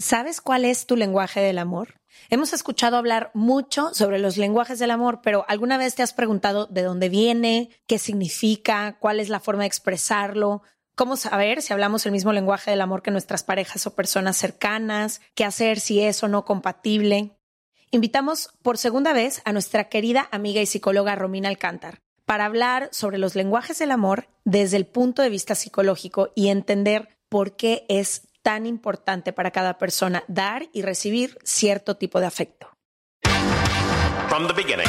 ¿Sabes cuál es tu lenguaje del amor? Hemos escuchado hablar mucho sobre los lenguajes del amor, pero ¿alguna vez te has preguntado de dónde viene, qué significa, cuál es la forma de expresarlo? ¿Cómo saber si hablamos el mismo lenguaje del amor que nuestras parejas o personas cercanas? ¿Qué hacer si es o no compatible? Invitamos por segunda vez a nuestra querida amiga y psicóloga Romina Alcántar para hablar sobre los lenguajes del amor desde el punto de vista psicológico y entender por qué es tan importante para cada persona dar y recibir cierto tipo de afecto. From the beginning.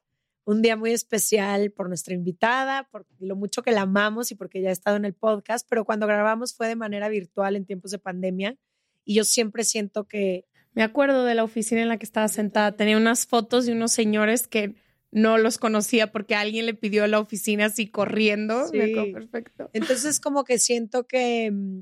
un día muy especial por nuestra invitada, por lo mucho que la amamos y porque ya ha estado en el podcast, pero cuando grabamos fue de manera virtual en tiempos de pandemia y yo siempre siento que... Me acuerdo de la oficina en la que estaba sentada, tenía unas fotos de unos señores que no los conocía porque alguien le pidió a la oficina así corriendo. Sí. perfecto. Entonces como que siento que mm,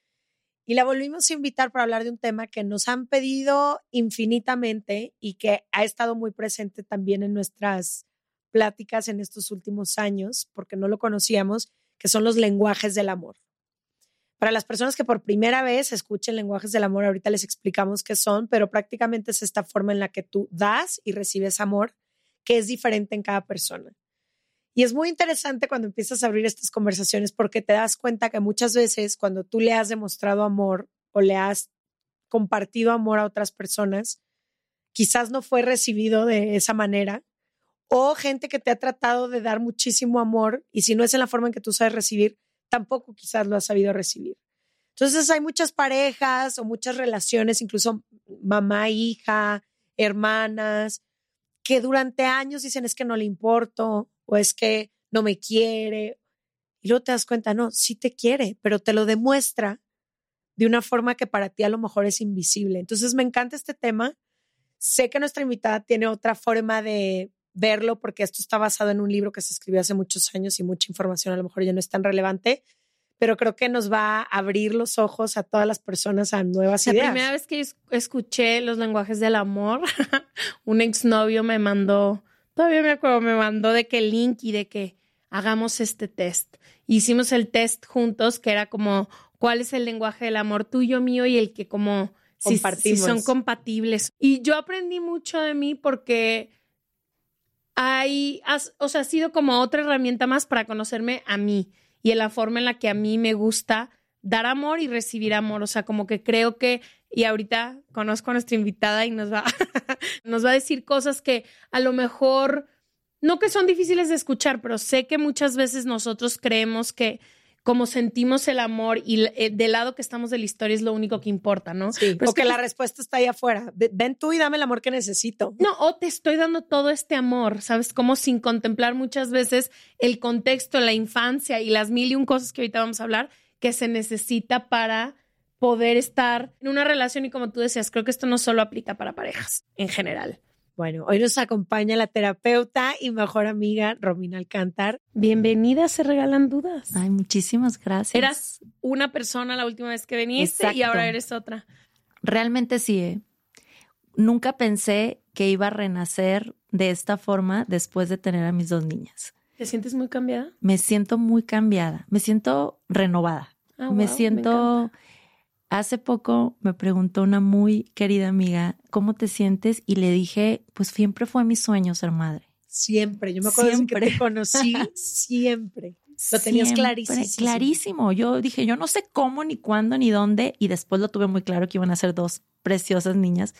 Y la volvimos a invitar para hablar de un tema que nos han pedido infinitamente y que ha estado muy presente también en nuestras pláticas en estos últimos años, porque no lo conocíamos, que son los lenguajes del amor. Para las personas que por primera vez escuchen lenguajes del amor, ahorita les explicamos qué son, pero prácticamente es esta forma en la que tú das y recibes amor, que es diferente en cada persona. Y es muy interesante cuando empiezas a abrir estas conversaciones porque te das cuenta que muchas veces cuando tú le has demostrado amor o le has compartido amor a otras personas, quizás no fue recibido de esa manera. O gente que te ha tratado de dar muchísimo amor y si no es en la forma en que tú sabes recibir, tampoco quizás lo has sabido recibir. Entonces hay muchas parejas o muchas relaciones, incluso mamá, hija, hermanas, que durante años dicen es que no le importo o es que no me quiere. Y luego te das cuenta, no, sí te quiere, pero te lo demuestra de una forma que para ti a lo mejor es invisible. Entonces me encanta este tema. Sé que nuestra invitada tiene otra forma de verlo porque esto está basado en un libro que se escribió hace muchos años y mucha información a lo mejor ya no es tan relevante, pero creo que nos va a abrir los ojos a todas las personas a nuevas ideas. La primera vez que escuché los lenguajes del amor, un exnovio me mandó Todavía me acuerdo, me mandó de que el link y de que hagamos este test. Hicimos el test juntos, que era como, ¿cuál es el lenguaje del amor tuyo, mío y el que como si, si son compatibles? Y yo aprendí mucho de mí porque hay, o sea, ha sido como otra herramienta más para conocerme a mí y en la forma en la que a mí me gusta dar amor y recibir amor. O sea, como que creo que, y ahorita conozco a nuestra invitada y nos va, nos va a decir cosas que a lo mejor, no que son difíciles de escuchar, pero sé que muchas veces nosotros creemos que como sentimos el amor y eh, del lado que estamos de la historia es lo único que importa, ¿no? Sí, pero que la respuesta está ahí afuera. Ven tú y dame el amor que necesito. No, o te estoy dando todo este amor, ¿sabes? Como sin contemplar muchas veces el contexto, la infancia y las mil y un cosas que ahorita vamos a hablar que se necesita para poder estar en una relación y como tú decías, creo que esto no solo aplica para parejas en general. Bueno, hoy nos acompaña la terapeuta y mejor amiga Romina Alcántar. Bienvenida, se regalan dudas. Ay, muchísimas gracias. Eras una persona la última vez que viniste y ahora eres otra. Realmente sí. ¿eh? nunca pensé que iba a renacer de esta forma después de tener a mis dos niñas. ¿Te sientes muy cambiada? Me siento muy cambiada, me siento renovada. Ah, me wow, siento... Hace poco me preguntó una muy querida amiga, ¿cómo te sientes? Y le dije, pues siempre fue mi sueño ser madre. Siempre. Yo me acuerdo desde que Siempre. te conocí, siempre. Lo tenías Siempre, clarísimo. Clarísimo. Yo dije, yo no sé cómo, ni cuándo, ni dónde. Y después lo tuve muy claro que iban a ser dos preciosas niñas.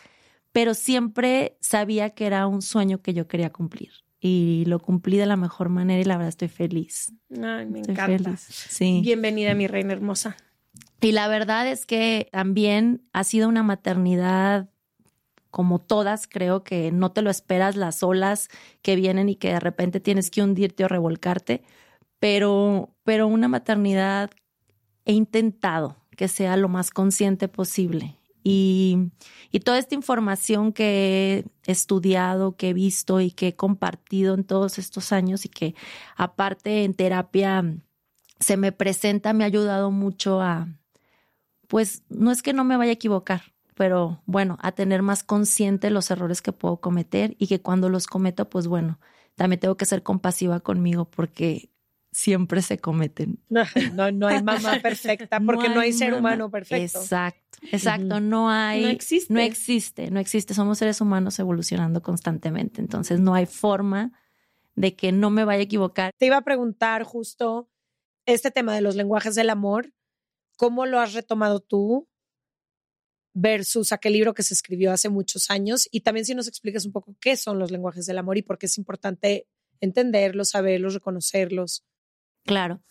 Pero siempre sabía que era un sueño que yo quería cumplir. Y lo cumplí de la mejor manera y la verdad estoy feliz. Ay, me Estoy encanta. feliz. Sí. Bienvenida, mi reina hermosa. Y la verdad es que también ha sido una maternidad como todas, creo que no te lo esperas las olas que vienen y que de repente tienes que hundirte o revolcarte, pero, pero una maternidad he intentado que sea lo más consciente posible. Y, y toda esta información que he estudiado, que he visto y que he compartido en todos estos años y que aparte en terapia se me presenta, me ha ayudado mucho a, pues no es que no me vaya a equivocar, pero bueno, a tener más consciente los errores que puedo cometer y que cuando los cometo, pues bueno, también tengo que ser compasiva conmigo porque siempre se cometen. No, no, no hay mamá perfecta porque no hay, ser mamá- humano perfecto. Exacto, exacto, no hay No existe. no existe, no existe, somos seres humanos evolucionando constantemente, entonces no hay forma de que no me vaya a equivocar. Te iba a preguntar justo este tema de los lenguajes del amor, ¿cómo lo has retomado tú versus aquel libro que se escribió hace muchos años? Y también si nos explicas un poco qué son los lenguajes del amor y por qué es importante entenderlos, saberlos, reconocerlos. Claro.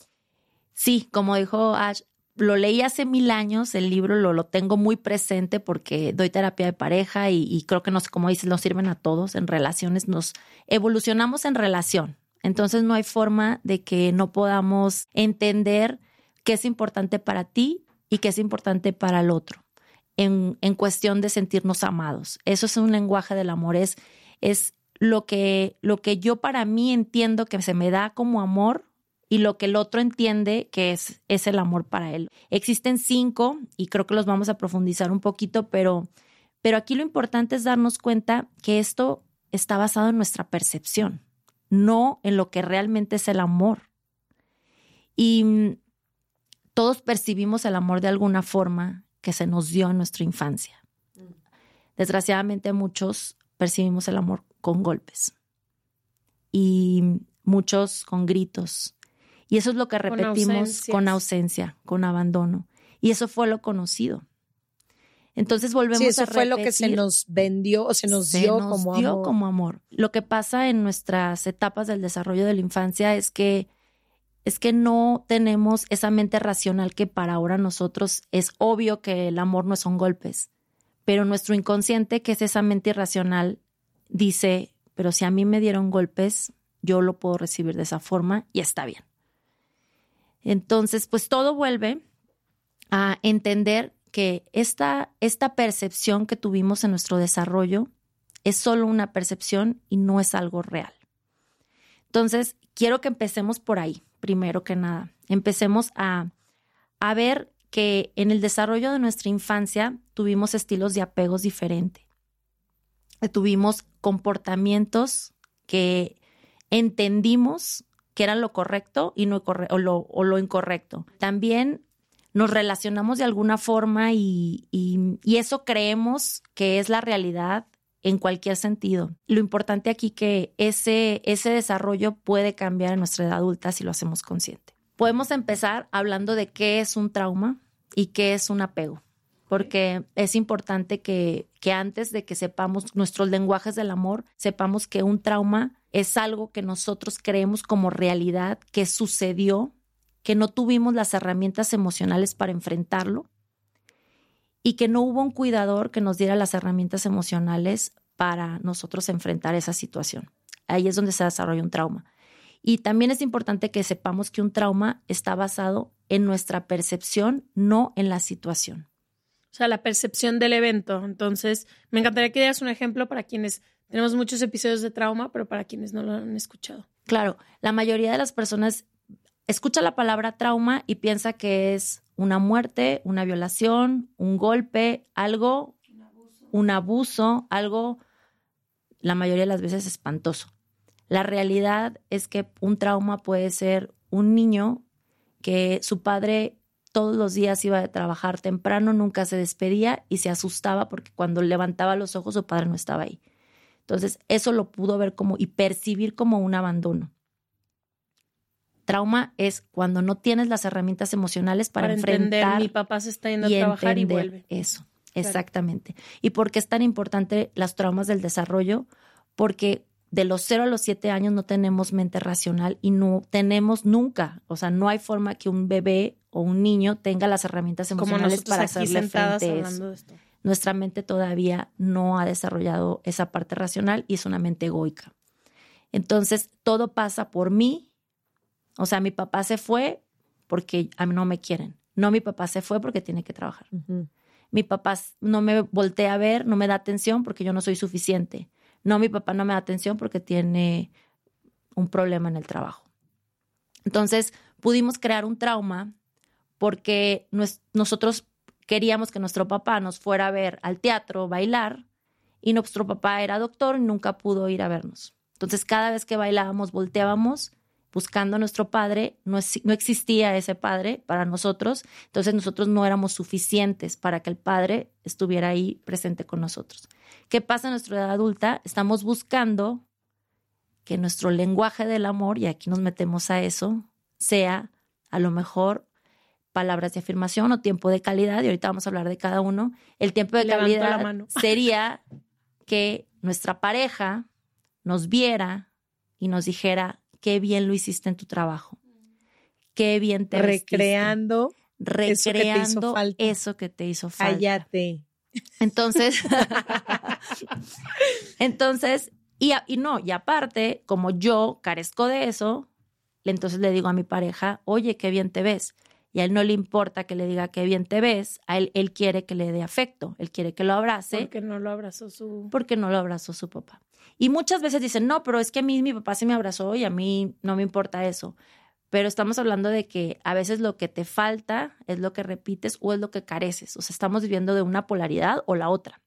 Sí, como dijo Ash, lo leí hace mil años, el libro lo, lo tengo muy presente porque doy terapia de pareja y, y creo que nos, como dices, nos sirven a todos en relaciones, nos evolucionamos en relación. Entonces no hay forma de que no podamos entender qué es importante para ti y qué es importante para el otro en, en cuestión de sentirnos amados. Eso es un lenguaje del amor, es, es lo, que, lo que yo para mí entiendo que se me da como amor y lo que el otro entiende que es, es el amor para él. Existen cinco y creo que los vamos a profundizar un poquito, pero, pero aquí lo importante es darnos cuenta que esto está basado en nuestra percepción, no en lo que realmente es el amor. Y todos percibimos el amor de alguna forma que se nos dio en nuestra infancia. Desgraciadamente muchos percibimos el amor con golpes y muchos con gritos. Y eso es lo que repetimos con ausencia, con abandono. Y eso fue lo conocido. Entonces volvemos Sí, eso a fue lo que se repetir nos vendió o se nos se dio nos como dio amor. como amor. Lo que pasa en nuestras etapas del desarrollo de la infancia es que es que no tenemos esa mente racional que para ahora nosotros es obvio que el amor no son golpes, pero nuestro inconsciente, que es esa mente irracional, dice, pero si a mí me dieron golpes, yo lo puedo recibir de esa forma y está bien. Entonces, pues todo vuelve a entender que esta, esta percepción que tuvimos en nuestro desarrollo es solo una percepción y no es algo real. Entonces, quiero que empecemos por ahí, primero que nada. Empecemos a, a ver que en el desarrollo de nuestra infancia tuvimos estilos de apegos diferentes. Tuvimos comportamientos que entendimos que eran lo correcto y no o, lo, incorrecto. También nos relacionamos de alguna forma y- y eso creemos que es la realidad en cualquier sentido. Lo importante aquí que ese, ese desarrollo puede cambiar en nuestra edad adulta si lo hacemos consciente. Podemos empezar hablando de qué es un trauma y qué es un apego, porque es importante que, que antes de que sepamos nuestros lenguajes del amor, sepamos que un trauma es algo que nosotros creemos como realidad, que sucedió, que no tuvimos las herramientas emocionales para enfrentarlo y que no hubo un cuidador que nos diera las herramientas emocionales para nosotros enfrentar esa situación. Ahí es donde se desarrolla un trauma. Y también es importante que sepamos que un trauma está basado en nuestra percepción, no en la situación. O sea, la percepción del evento. Entonces, me encantaría que dieras un ejemplo para quienes tenemos muchos episodios de trauma, pero para quienes no lo han escuchado. Claro, la mayoría de las personas escucha la palabra trauma y piensa que es una muerte, una violación, un golpe, algo un abuso, algo la mayoría de las veces espantoso. La realidad es que un trauma puede ser un niño que su padre todos los días iba a trabajar temprano, nunca se despedía y se asustaba porque cuando levantaba los ojos su padre no estaba ahí. Entonces, eso lo pudo ver como y percibir como un abandono. Trauma es cuando no tienes las herramientas emocionales para, enfrentar entender, mi papá se está yendo a trabajar y vuelve. Eso, exactamente. ¿Y por qué es tan importante las traumas del desarrollo? Porque de los 0 a los 7 años no tenemos mente racional y no tenemos nunca, o sea, no hay forma que un bebé o un niño tenga las herramientas emocionales para hacerle frente a eso. Nuestra mente todavía no ha desarrollado esa parte racional y es una mente egoica. Entonces, todo pasa por mí. O sea, mi papá se fue porque a mí no me quieren. No, mi papá se fue porque tiene que trabajar. Mi papá no me voltea a ver, no me da atención porque yo no soy suficiente. No, mi papá no me da atención porque tiene un problema en el trabajo. Entonces, pudimos crear un trauma porque nosotros queríamos que nuestro papá nos fuera a ver al teatro, bailar, y nuestro papá era doctor y nunca pudo ir a vernos. Entonces, cada vez que bailábamos, volteábamos buscando a nuestro padre, no, no, existía ese padre para nosotros, entonces nosotros no éramos suficientes para que el padre estuviera ahí presente con nosotros. ¿Qué pasa en nuestra edad adulta? Estamos buscando que nuestro lenguaje del amor, y aquí nos metemos a eso, sea a lo mejor palabras de afirmación o tiempo de calidad, y ahorita vamos a hablar de cada uno. El tiempo de calidad sería que nuestra pareja nos viera y nos dijera, qué bien lo hiciste en tu trabajo, qué bien te Recreando. Recreando eso que te hizo falta. Cállate. Entonces, entonces, y, y no, y aparte, como yo carezco de eso, entonces le digo a mi pareja, oye, qué bien te ves y a él no le importa que le diga qué bien te ves, a él, él quiere que le dé afecto, él quiere que lo abrace. Porque no lo abrazó su... Porque no lo abrazó su papá. Y muchas veces dicen, no, pero es que a mí mi papá sí me abrazó y a mí no me importa eso. Pero estamos hablando de que a veces lo que te falta es lo que repites o es lo que careces. O sea, estamos viviendo de una polaridad o la otra.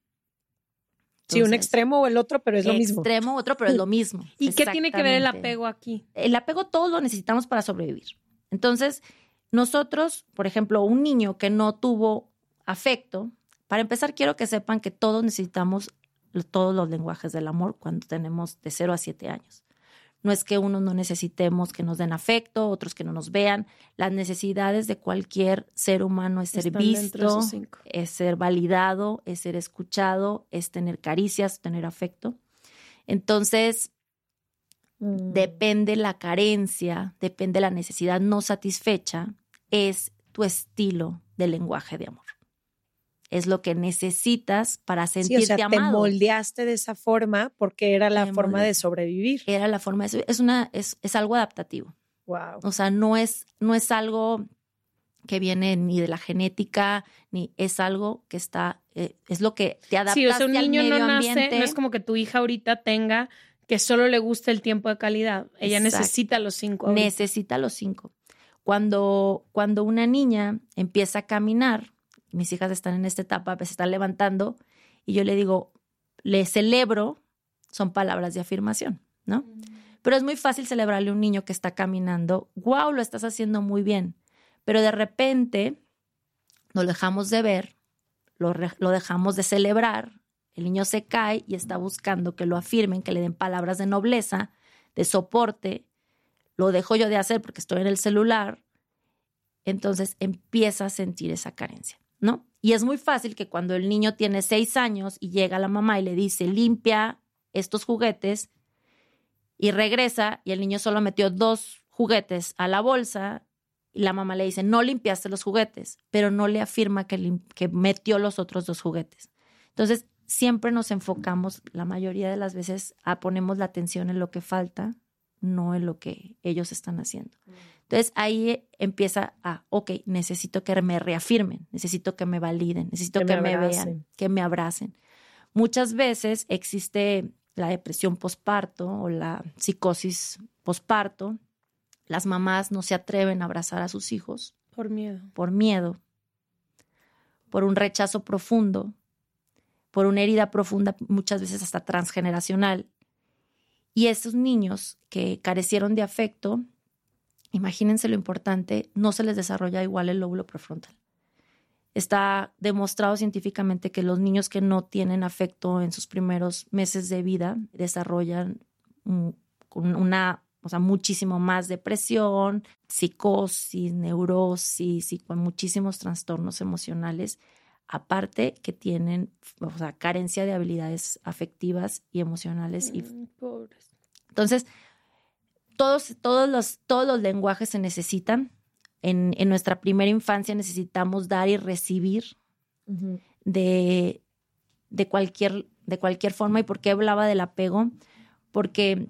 sí, un extremo o el otro, pero es lo mismo. Extremo, otro, pero es lo mismo. ¿Y qué tiene que ver el apego aquí? El apego todos lo necesitamos para sobrevivir. Entonces, nosotros, por ejemplo, un niño que no tuvo afecto, para empezar quiero que sepan que todos necesitamos todos los lenguajes del amor cuando tenemos de 0 a 7 años. No es que unos no necesitemos que nos den afecto, otros que no nos vean. Las necesidades de cualquier ser humano es ser visto, es ser validado, es ser escuchado, es tener caricias, tener afecto. Entonces, mm. depende la carencia, depende la necesidad no satisfecha, es tu estilo de lenguaje de amor. Es lo que necesitas para sentirte sí, o sea, Te moldeaste de esa forma porque era la forma de sobrevivir. Era la forma de es una es, es algo adaptativo. Wow. O sea, no es no es algo que viene ni de la genética, ni es algo que está, eh, es lo que te adapta sí, o sea, un niño no nace, no es como que tu hija ahorita tenga que solo le guste el tiempo de calidad. Ella necesita los cinco. Necesita los cinco. Cuando, cuando una niña empieza a caminar, mis hijas están en esta etapa, se están levantando, y yo le digo, le celebro, son palabras de afirmación, ¿no? Mm. Pero es muy fácil celebrarle a un niño que está caminando, wow, lo estás haciendo muy bien, pero de repente lo dejamos de ver, lo, lo dejamos de celebrar, el niño se cae y está buscando que lo afirmen, que le den palabras de nobleza, de soporte, lo dejo yo de hacer porque estoy en el celular, entonces empieza a sentir esa carencia, ¿no? Y es muy fácil que cuando el niño tiene seis años y llega la mamá y le dice, limpia estos juguetes, y regresa y el niño solo metió dos juguetes a la bolsa y la mamá le dice, no limpiaste los juguetes, pero no le afirma que, que metió los otros dos juguetes. Entonces, siempre nos enfocamos, la mayoría de las veces, a ponemos la atención en lo que falta no en lo que ellos están haciendo. Entonces ahí empieza a, ok, necesito que me reafirmen, necesito que me validen, necesito que, me, vean, que me abracen. Muchas veces existe la depresión posparto o la psicosis posparto. Las mamás no se atreven a abrazar a sus hijos. Por miedo. Por miedo. Por un rechazo profundo. por una herida profunda, muchas veces hasta transgeneracional. Y esos niños que carecieron de afecto, imagínense lo importante, no se les desarrolla igual el lóbulo prefrontal. Está demostrado científicamente que los niños que no tienen afecto en sus primeros meses de vida desarrollan una, o sea, muchísimo más depresión, psicosis, neurosis y con muchísimos trastornos emocionales, aparte que tienen, o sea, carencia de habilidades afectivas y emocionales. y... Mm, pobres. Entonces, todos, todos, los, todos los lenguajes se necesitan. En, en nuestra primera infancia necesitamos dar y recibir de, de, cualquier, de cualquier forma. ¿Y por qué hablaba del apego? Porque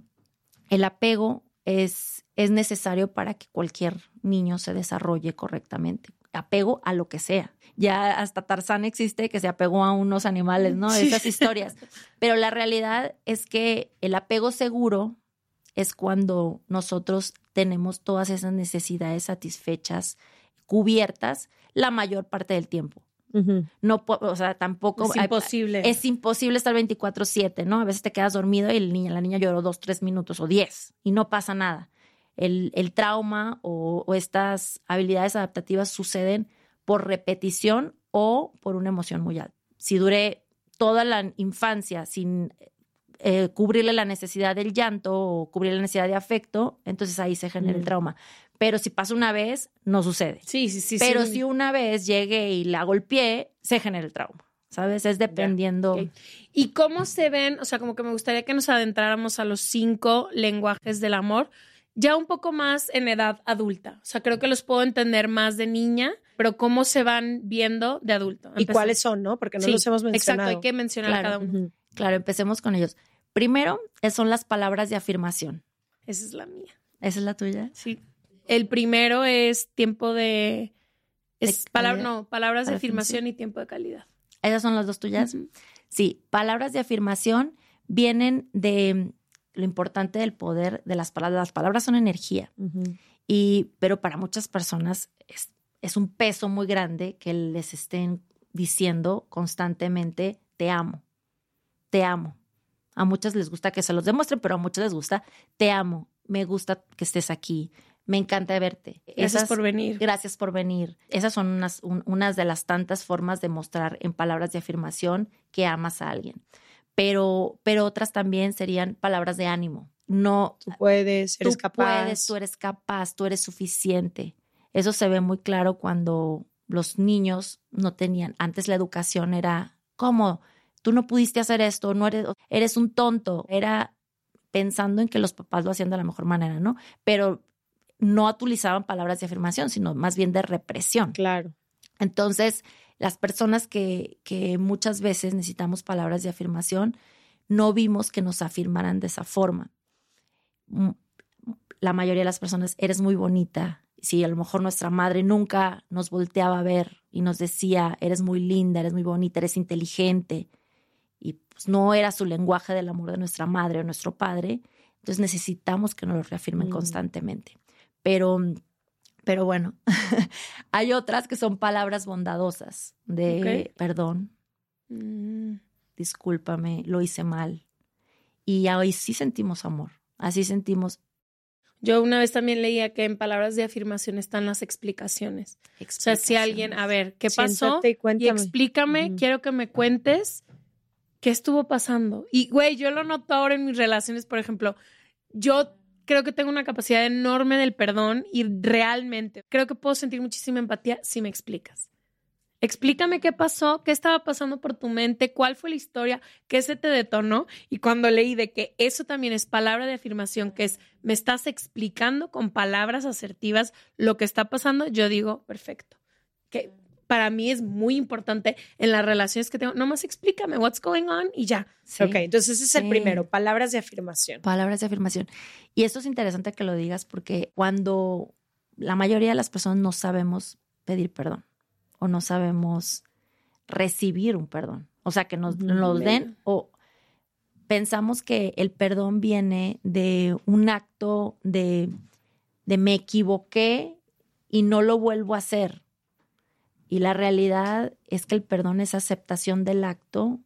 el apego es, es necesario para que cualquier niño se desarrolle correctamente. Apego a lo que sea. Ya hasta Tarzán existe que se apegó a unos animales, ¿no? Esas historias. Pero la realidad es que el apego seguro es cuando nosotros tenemos todas esas necesidades satisfechas, cubiertas la mayor parte del tiempo. No, o sea, tampoco. Es imposible. Es imposible estar 24-7, ¿no? A veces te quedas dormido y el niño, la niña lloró dos, tres minutos o diez y no pasa nada. El, el trauma o, o, estas habilidades adaptativas suceden por repetición o por una emoción muy alta. Si duré toda la infancia sin eh, cubrirle la necesidad del llanto o cubrirle la necesidad de afecto, entonces ahí se genera el trauma. Pero si pasa una vez, no sucede. Sí, sí, sí. Pero sí. si una vez llegué y la golpeé, se genera el trauma. ¿Sabes? Es dependiendo. ¿Y cómo se ven? O sea, como que me gustaría que nos adentráramos a los cinco lenguajes del amor, ya un poco más en edad adulta. O sea, creo que los puedo entender más de niña, pero cómo se van viendo de adulto. ¿Y cuáles son, no? Porque no Sí, los hemos mencionado. Exacto, hay que mencionar Claro. cada uno. Claro, empecemos con ellos. Primero, eh, son las palabras de afirmación. Esa es la mía. ¿Esa es la tuya? Sí. El primero es tiempo de. Es De palabra, calidad. no, palabras de afirmación y tiempo de calidad. ¿Esas son las dos tuyas? Sí, palabras de afirmación vienen de lo importante del poder de las palabras. Las palabras son energía. Y, pero para muchas personas es, es un peso muy grande que les estén diciendo constantemente, te amo, te amo. A muchas les gusta que se los demuestren, pero a muchas les gusta, te amo, me gusta que estés aquí, me encanta verte. Gracias Esas- por venir. Gracias por venir. Esas son unas, un- unas de las tantas formas de mostrar en palabras de afirmación que amas a alguien. Pero, pero otras también serían palabras de ánimo. No, Tú puedes, eres tú capaz. puedes, tú eres capaz, tú eres suficiente. Eso se ve muy claro cuando los niños no tenían, antes la educación era, ¿cómo? Tú no pudiste hacer esto, no eres, eres un tonto. Era pensando en que los papás lo hacían de la mejor manera, ¿no? Pero no utilizaban palabras de afirmación, sino más bien de represión. Claro. Entonces, las personas que, que muchas veces necesitamos palabras de afirmación, no vimos que nos afirmaran de esa forma. Mm, La mayoría de las personas, eres muy bonita. Si a lo mejor nuestra madre nunca nos volteaba a ver y nos decía, eres muy linda, eres muy bonita, eres inteligente, y pues no era su lenguaje del amor de nuestra madre o nuestro padre, entonces necesitamos que nos lo reafirmen Mm. constantemente. Pero, pero bueno, hay otras que son palabras bondadosas de perdón, Mm. discúlpame, lo hice mal. Y ahí sí sentimos amor, así sentimos Yo una vez también leía que en palabras de afirmación están las explicaciones. O sea, si alguien, a ver, ¿qué pasó? Y explícame, quiero que me cuentes qué estuvo pasando. Y, güey, yo lo noto ahora en mis relaciones, por ejemplo, yo creo que tengo una capacidad enorme del perdón y realmente creo que puedo sentir muchísima empatía si me explicas. Explícame qué pasó, qué estaba pasando por tu mente, cuál fue la historia, qué se te detonó. Y cuando leí de que eso también es palabra de afirmación, que es me estás explicando con palabras asertivas lo que está pasando, yo digo, perfecto. Que para mí es muy importante en las relaciones que tengo. Nomás explícame what's going on y ya. Sí. Ok, entonces ese es el primero, palabras de afirmación. Palabras de afirmación. Y esto es interesante que lo digas porque cuando la mayoría de las personas no sabemos pedir perdón o no sabemos recibir un perdón, o sea, que nos, nos den o pensamos que el perdón viene de un acto de, de me equivoqué y no lo vuelvo a hacer. Y la realidad es que el perdón es aceptación del acto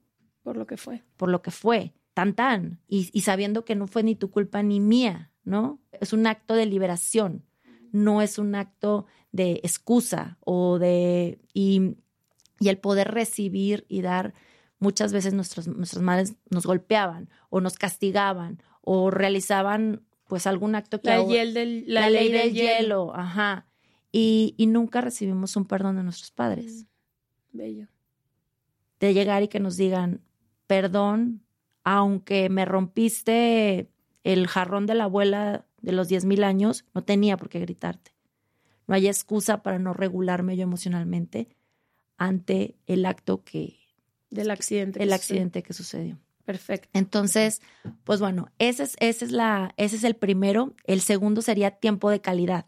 Por lo que fue. por lo que fue, tan tan, y, y sabiendo que no fue ni tu culpa ni mía, ¿no? Es un acto de liberación, no es un acto de excusa o de... Y, y el poder recibir y dar, muchas veces nuestros, nuestras madres nos golpeaban o nos castigaban o realizaban pues algún acto que... La, ahora- hiel del, la, la, ley, ley del hielo, ajá. Y, y nunca recibimos un perdón de nuestros padres. Bello. de llegar y que nos digan, perdón, aunque me rompiste el jarrón de la abuela de los 10 mil años, no tenía por qué gritarte. No hay excusa para no regularme yo emocionalmente ante el acto que, Del accidente. que el accidente que sucedió. Perfecto. Entonces, pues bueno, ese es, ese es la, ese es el primero. El segundo sería tiempo de calidad.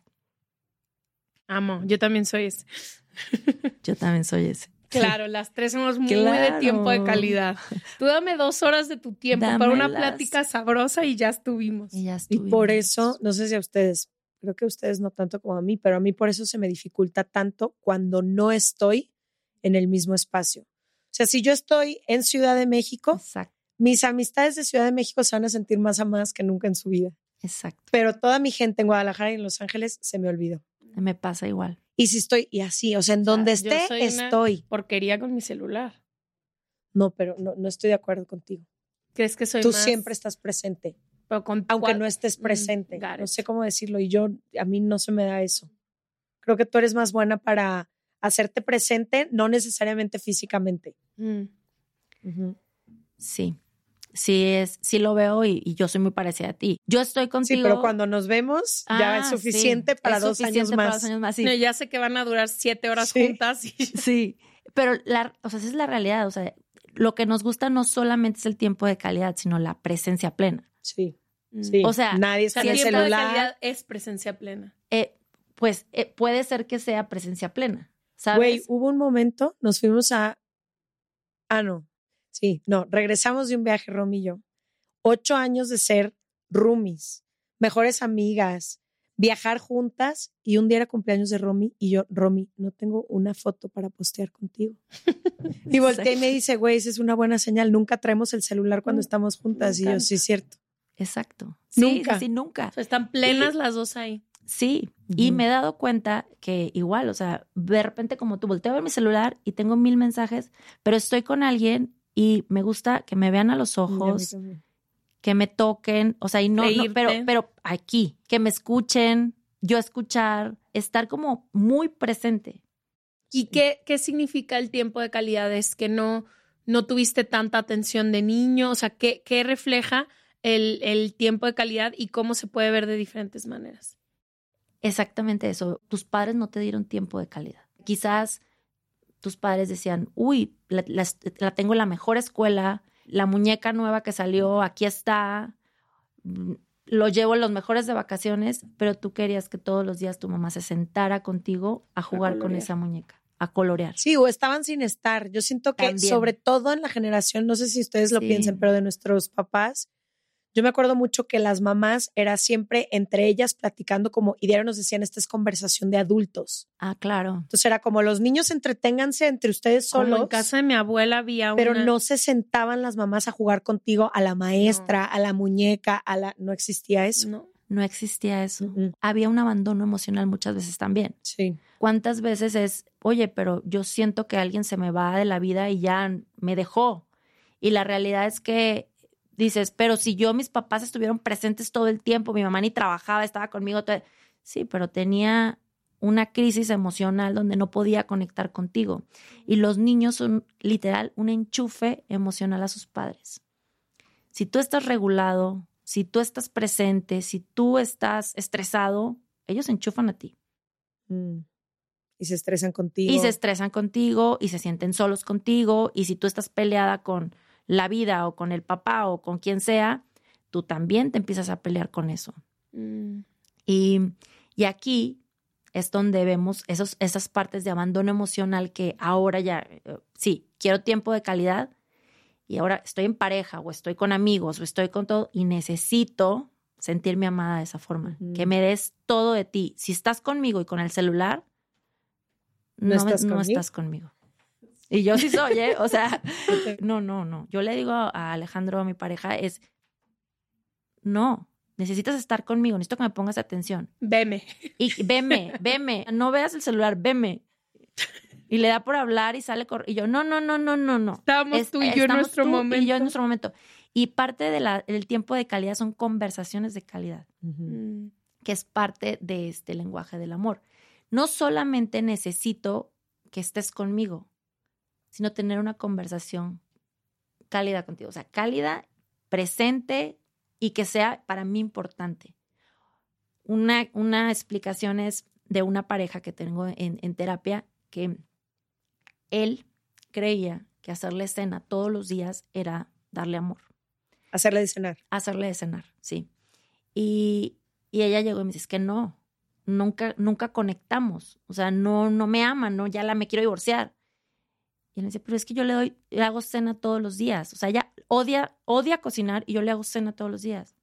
Amo. Yo también soy ese. Yo también soy ese. Claro, las tres somos muy de tiempo de calidad. Tú dame dos horas de tu tiempo para una plática sabrosa y ya estuvimos. Y ya Y por estuvimos. eso, no sé si a ustedes, creo que a ustedes no tanto como a mí, pero a mí por eso se me dificulta tanto cuando no estoy en el mismo espacio. O sea, si yo estoy en Ciudad de México, Exacto, mis amistades de Ciudad de México se van a sentir más amadas que nunca en su vida. exacto. Pero toda mi gente en Guadalajara y en Los Ángeles se me olvidó. Me pasa igual. Y si estoy, y así, o sea, en sea, donde esté, soy una- estoy. Porquería con mi celular. No, pero no, no estoy de acuerdo contigo. ¿Crees que soy Tú más- siempre estás presente, pero con aunque no estés Mm, presente. got No sé cómo decirlo. Y yo, a mí no se me da eso. Creo que tú eres más buena para hacerte presente, no necesariamente físicamente. Mm. Sí, sí es, sí lo veo y, y yo soy muy parecida a ti. Yo estoy Sí, contigo. pero cuando nos vemos, ya Ah, es sí, suficiente para es dos suficiente años para más. dos años más, sí. No, ya sé que van a durar siete horas Sí. juntas. Y... Sí, pero la, o sea, esa es la realidad. O sea, lo que nos gusta no solamente es el tiempo de calidad, sino la presencia plena. Sí, Mm. sí. O sea, nadie O está sea, en el tiempo de celular. calidad es presencia plena. Eh, pues eh, puede ser que sea presencia plena, ¿sabes? Güey, hubo un momento, nos fuimos a. Ah, no. Sí, no, regresamos de un viaje, Romy y yo. Ocho años de ser roomies, mejores amigas, viajar juntas. Y un día era cumpleaños de Romy y yo, Romy, no tengo una foto para postear contigo. Y volteé y me dice, güey, esa es una buena señal. Nunca traemos el celular cuando Mm, estamos juntas. Y yo, sí, es cierto. Exacto. Sí, Nunca. sí, sí, nunca. O sea, están plenas las dos ahí. Sí, y me he dado cuenta que igual, o sea, de repente como tú volteo a ver mi celular y tengo mil mensajes, pero estoy con alguien y me gusta que me vean a los a ojos, que me toquen, o sea, y no, pero, pero aquí, que me escuchen, yo escuchar, estar como muy presente. ¿Y qué, qué significa el tiempo de calidad? Es que no, no tuviste tanta atención de niño. O sea, ¿qué, qué refleja el, el tiempo de calidad y cómo se puede ver de diferentes maneras? Exactamente eso. Tus padres no te dieron tiempo de calidad. Quizás tus padres decían, uy, la, la- la tengo en la mejor escuela, la muñeca nueva que salió, aquí está, mm, lo llevo en los mejores de vacaciones, pero tú querías que todos los días tu mamá se sentara contigo a jugar con esa muñeca, a colorear. Sí, o estaban sin estar. Yo siento que También. sobre todo en la generación, no sé si ustedes lo Sí. piensen, pero de nuestros papás, yo me acuerdo mucho que las mamás era siempre entre ellas platicando como, y diario nos decían, esta es conversación de adultos. Ah, claro. Entonces era como los niños entreténganse entre ustedes Como solos, en casa de mi abuela había pero una- no se sentaban las mamás a jugar contigo, a la maestra, a la muñeca, a la... No existía eso. No. No existía eso. Había un abandono emocional muchas veces también. Sí. ¿Cuántas veces es, oye, pero yo siento que alguien se me va de la vida y ya me dejó? Y la realidad es que dices, pero si yo, mis papás estuvieron presentes todo el tiempo, mi mamá ni trabajaba, estaba conmigo. todo- Sí, pero tenía una crisis emocional donde no podía conectar contigo. Y los niños son literal un enchufe emocional a sus padres. Si tú estás regulado, si tú estás presente, si tú estás estresado, ellos se enchufan a ti. Mm. Y se estresan contigo. Y se estresan contigo y se sienten solos contigo. Y si tú estás peleada con la vida o con el papá o con quien sea, tú también te empiezas a pelear con eso. Mm. Y, y aquí es donde vemos esos, esas partes de abandono emocional que ahora ya, eh, sí, quiero tiempo de calidad y ahora estoy en pareja o estoy con amigos o estoy con todo y necesito sentirme amada de esa forma, Ujú. que me des todo de ti. Si estás conmigo y con el celular, No no, me- estás no conmigo. estás conmigo. Y yo sí soy, ¿eh? O sea, no, no, no. Yo le digo a Alejandro, a mi pareja, es, no, necesitas estar conmigo, necesito que me pongas atención. Veme. Y veme, veme, no veas el celular, veme. Y le da por hablar y sale y yo, no, no, no, no, no, no. Estábamos Es- tú y yo en estamos nuestro tú momento. Y yo en nuestro momento. Y parte del tiempo de calidad son conversaciones de calidad, Mm. que es parte de este lenguaje del amor. No solamente necesito que estés conmigo, sino tener una conversación cálida contigo. O sea, cálida, presente y que sea para mí importante. Una, una explicación es de una pareja que tengo en, en terapia que él creía que hacerle cena todos los días era darle amor, Hacerle de cenar. hacerle de cenar, sí. Y, y ella llegó y me dice, es que no, nunca, nunca conectamos, o sea, no, no me ama, no, ya la me quiero divorciar. Y él me dice, pero es que yo le doy, le hago cena todos los días, o sea, ella odia, odia cocinar y yo le hago cena todos los días.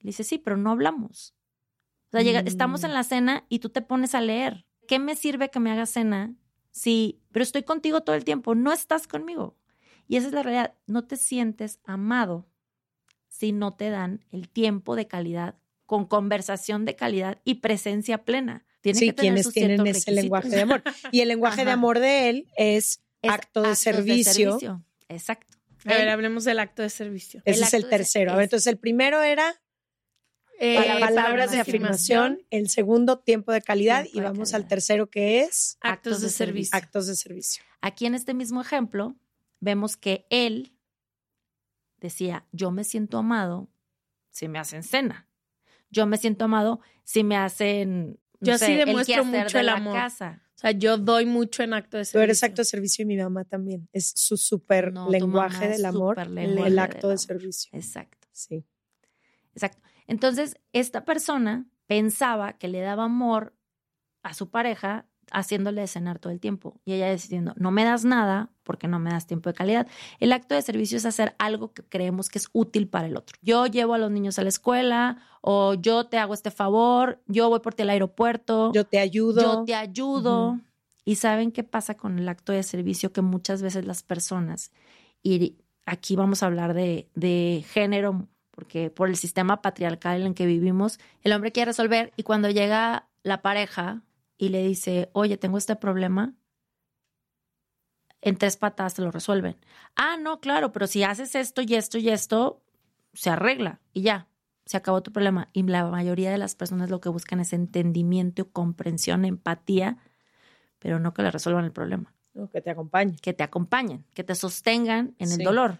Le dice, sí, pero no hablamos. O sea, llega- Mm. estamos en la cena y tú te pones a leer. ¿Qué me sirve que me hagas cena? Sí, pero estoy contigo todo el tiempo, no estás conmigo. Y esa es la realidad, no te sientes amado si no te dan el tiempo de calidad con conversación de calidad y presencia plena. Sí, que tener quienes sus tienen ese requisitos. lenguaje de amor. Y el lenguaje de amor de él Es acto de servicio. Exacto. A ver, hablemos del acto de servicio. Ese El es el tercero. A ver, es- entonces el primero era Eh, para palabras de afirmación, el segundo tiempo de calidad Tiempo y de vamos al tercero que es actos de servicio. actos de servicio. Aquí en este mismo ejemplo, vemos que él decía, yo me siento amado si me hacen cena. Yo me siento amado si me hacen, no Yo sí sé, demuestro el mucho de el la amor. casa. O sea, yo doy mucho en acto de Tú servicio. eres acto de servicio y mi mamá también. Es su súper No, lenguaje del amor, el- lenguaje el del acto de servicio. Exacto, Sí. exacto. Entonces, esta persona pensaba que le daba amor a su pareja haciéndole de cenar todo el tiempo. Y ella diciendo, no me das nada porque no me das tiempo de calidad. El acto de servicio es hacer algo que creemos que es útil para el otro. Yo llevo a los niños a la escuela o yo te hago este favor, yo voy por ti al aeropuerto, Yo te ayudo. yo te ayudo. ¿Y saben qué pasa con el acto de servicio? Que muchas veces las personas, y aquí vamos a hablar de, de género, porque por el sistema patriarcal en el que vivimos, el hombre quiere resolver y cuando llega la pareja y le dice, oye, tengo este problema, en tres patadas te lo resuelven. Ah, no, claro, pero si haces esto y esto y esto, se arregla y ya, se acabó tu problema. Y la mayoría de las personas lo que buscan es entendimiento, comprensión, empatía, pero no que le resuelvan el problema, No, que te acompañe. que te acompañen, que te sostengan en Sí. el dolor,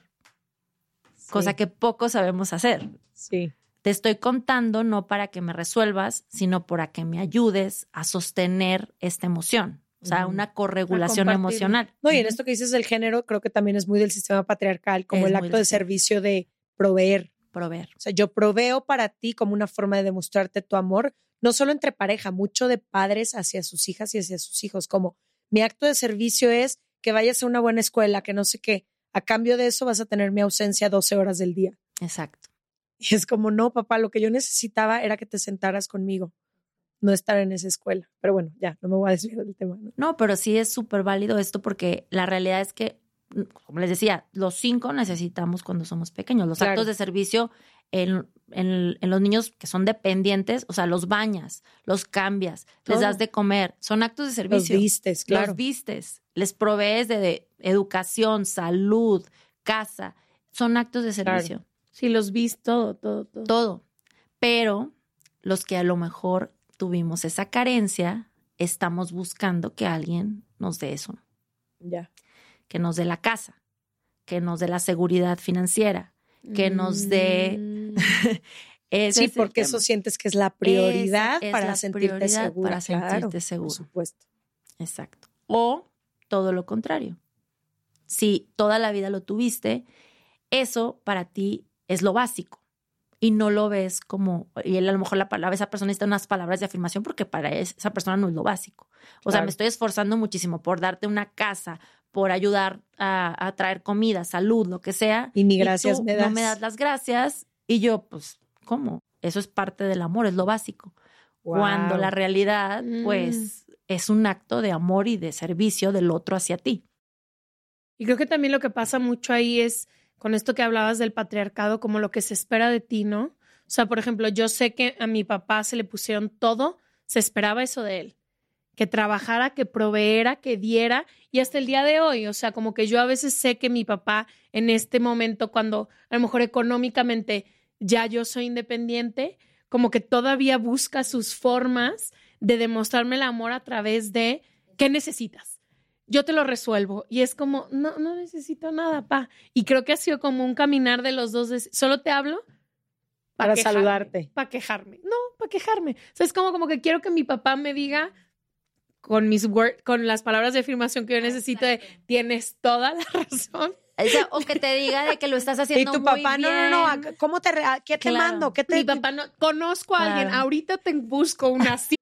cosa que poco sabemos hacer. Sí. Te estoy contando no para que me resuelvas, sino para que me ayudes a sostener esta emoción. O sea, una corregulación emocional. No, y en esto que dices del género, creo que también es muy del sistema patriarcal, como Es el acto de servicio de proveer. Proveer. O sea, yo proveo para ti como una forma de demostrarte tu amor, no solo entre pareja, mucho de padres hacia sus hijas y hacia sus hijos, como mi acto de servicio es que vayas a una buena escuela, que no sé qué, a cambio de eso vas a tener mi ausencia 12 horas del día. Exacto. Y es como, no, papá, lo que yo necesitaba era que te sentaras conmigo, no estar en esa escuela. Pero bueno, ya, no me voy a desviar del tema. ¿no? No, pero sí es súper válido esto porque la realidad es que, como les decía, los cinco necesitamos cuando somos pequeños. Los Claro. actos de servicio en, en- en los niños que son dependientes, o sea, los bañas, los cambias, les das de comer. Son actos de Los servicio. vistes, claro. Los vistes, les provees de, de educación, salud, casa. Son actos de Claro. Sí, los vis, todo, todo, todo. Todo. Pero los que a lo mejor tuvimos esa carencia, estamos buscando que alguien nos dé eso. Ya. que nos dé la casa, que nos dé la seguridad financiera, que nos dé- Mm. Sí, porque eso sientes que es la prioridad es para la sentirte prioridad segura. para claro, sentirte seguro. Por supuesto. Exacto. O todo lo contrario. Si toda la vida lo tuviste, eso para ti es lo básico y no lo ves como, y él a lo mejor la palabra, esa persona necesita unas palabras de afirmación porque para es- esa persona no es lo básico. O sea, Claro. me estoy esforzando muchísimo por darte una casa, por ayudar a, a traer comida, salud, lo que sea. Y ni gracias tú me No das. me das las gracias y yo, pues, ¿cómo? Eso es parte del amor, es lo básico. Cuando la realidad, Mm. pues, es un acto de amor y de servicio del otro hacia ti. Y creo que también lo que pasa mucho ahí es con esto que hablabas del patriarcado, como lo que se espera de ti, ¿no? O sea, por ejemplo, yo sé que a mi papá se le pusieron todo, se esperaba eso de él, que trabajara, que proveera, que diera, y hasta el día de hoy, o sea, como que yo a veces sé que mi papá en este momento, cuando a lo mejor económicamente ya yo soy independiente, como que todavía busca sus formas de demostrarme el amor a través de qué necesitas. Yo te lo resuelvo. Y es como, no, no necesito nada, pa. Y creo que ha sido como un caminar de los dos. de- solo te hablo Para quejarme, saludarte. Para quejarme. No, para quejarme. O sea, es como, como que quiero que mi papá me diga con mis word, con las palabras de afirmación que yo necesito de tienes toda la razón. O, sea, o que te diga de que lo estás Y haciendo tu muy papá, no, no, no, bien. ¿a- ¿cómo te, qué te Claro. mando? ¿Qué te, Mi papá no conozco a alguien, ahorita te busco una cita.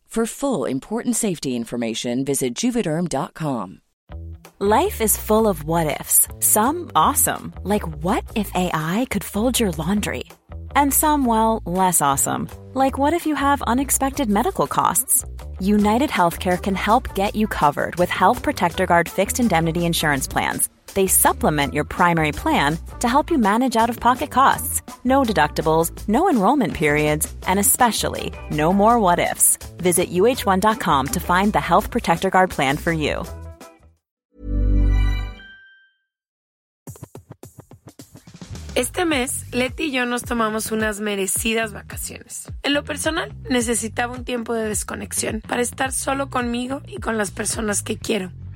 For full important safety information, visit juvederm.com. Life is full of what ifs. Some awesome, like what if AI could fold your laundry? And some, well, less awesome, like what if you have unexpected medical costs? United Healthcare can help get you covered with Health Protector Guard fixed indemnity insurance plans. They supplement your primary plan to help you manage out of pocket costs. No deductibles, no enrollment periods, and especially no more what ifs. Visit uh1.com to find the Health Protector Guard plan for you. Este mes, Leti y yo nos tomamos unas merecidas vacaciones. En lo personal, necesitaba un tiempo de desconexión para estar solo conmigo y con las personas que quiero.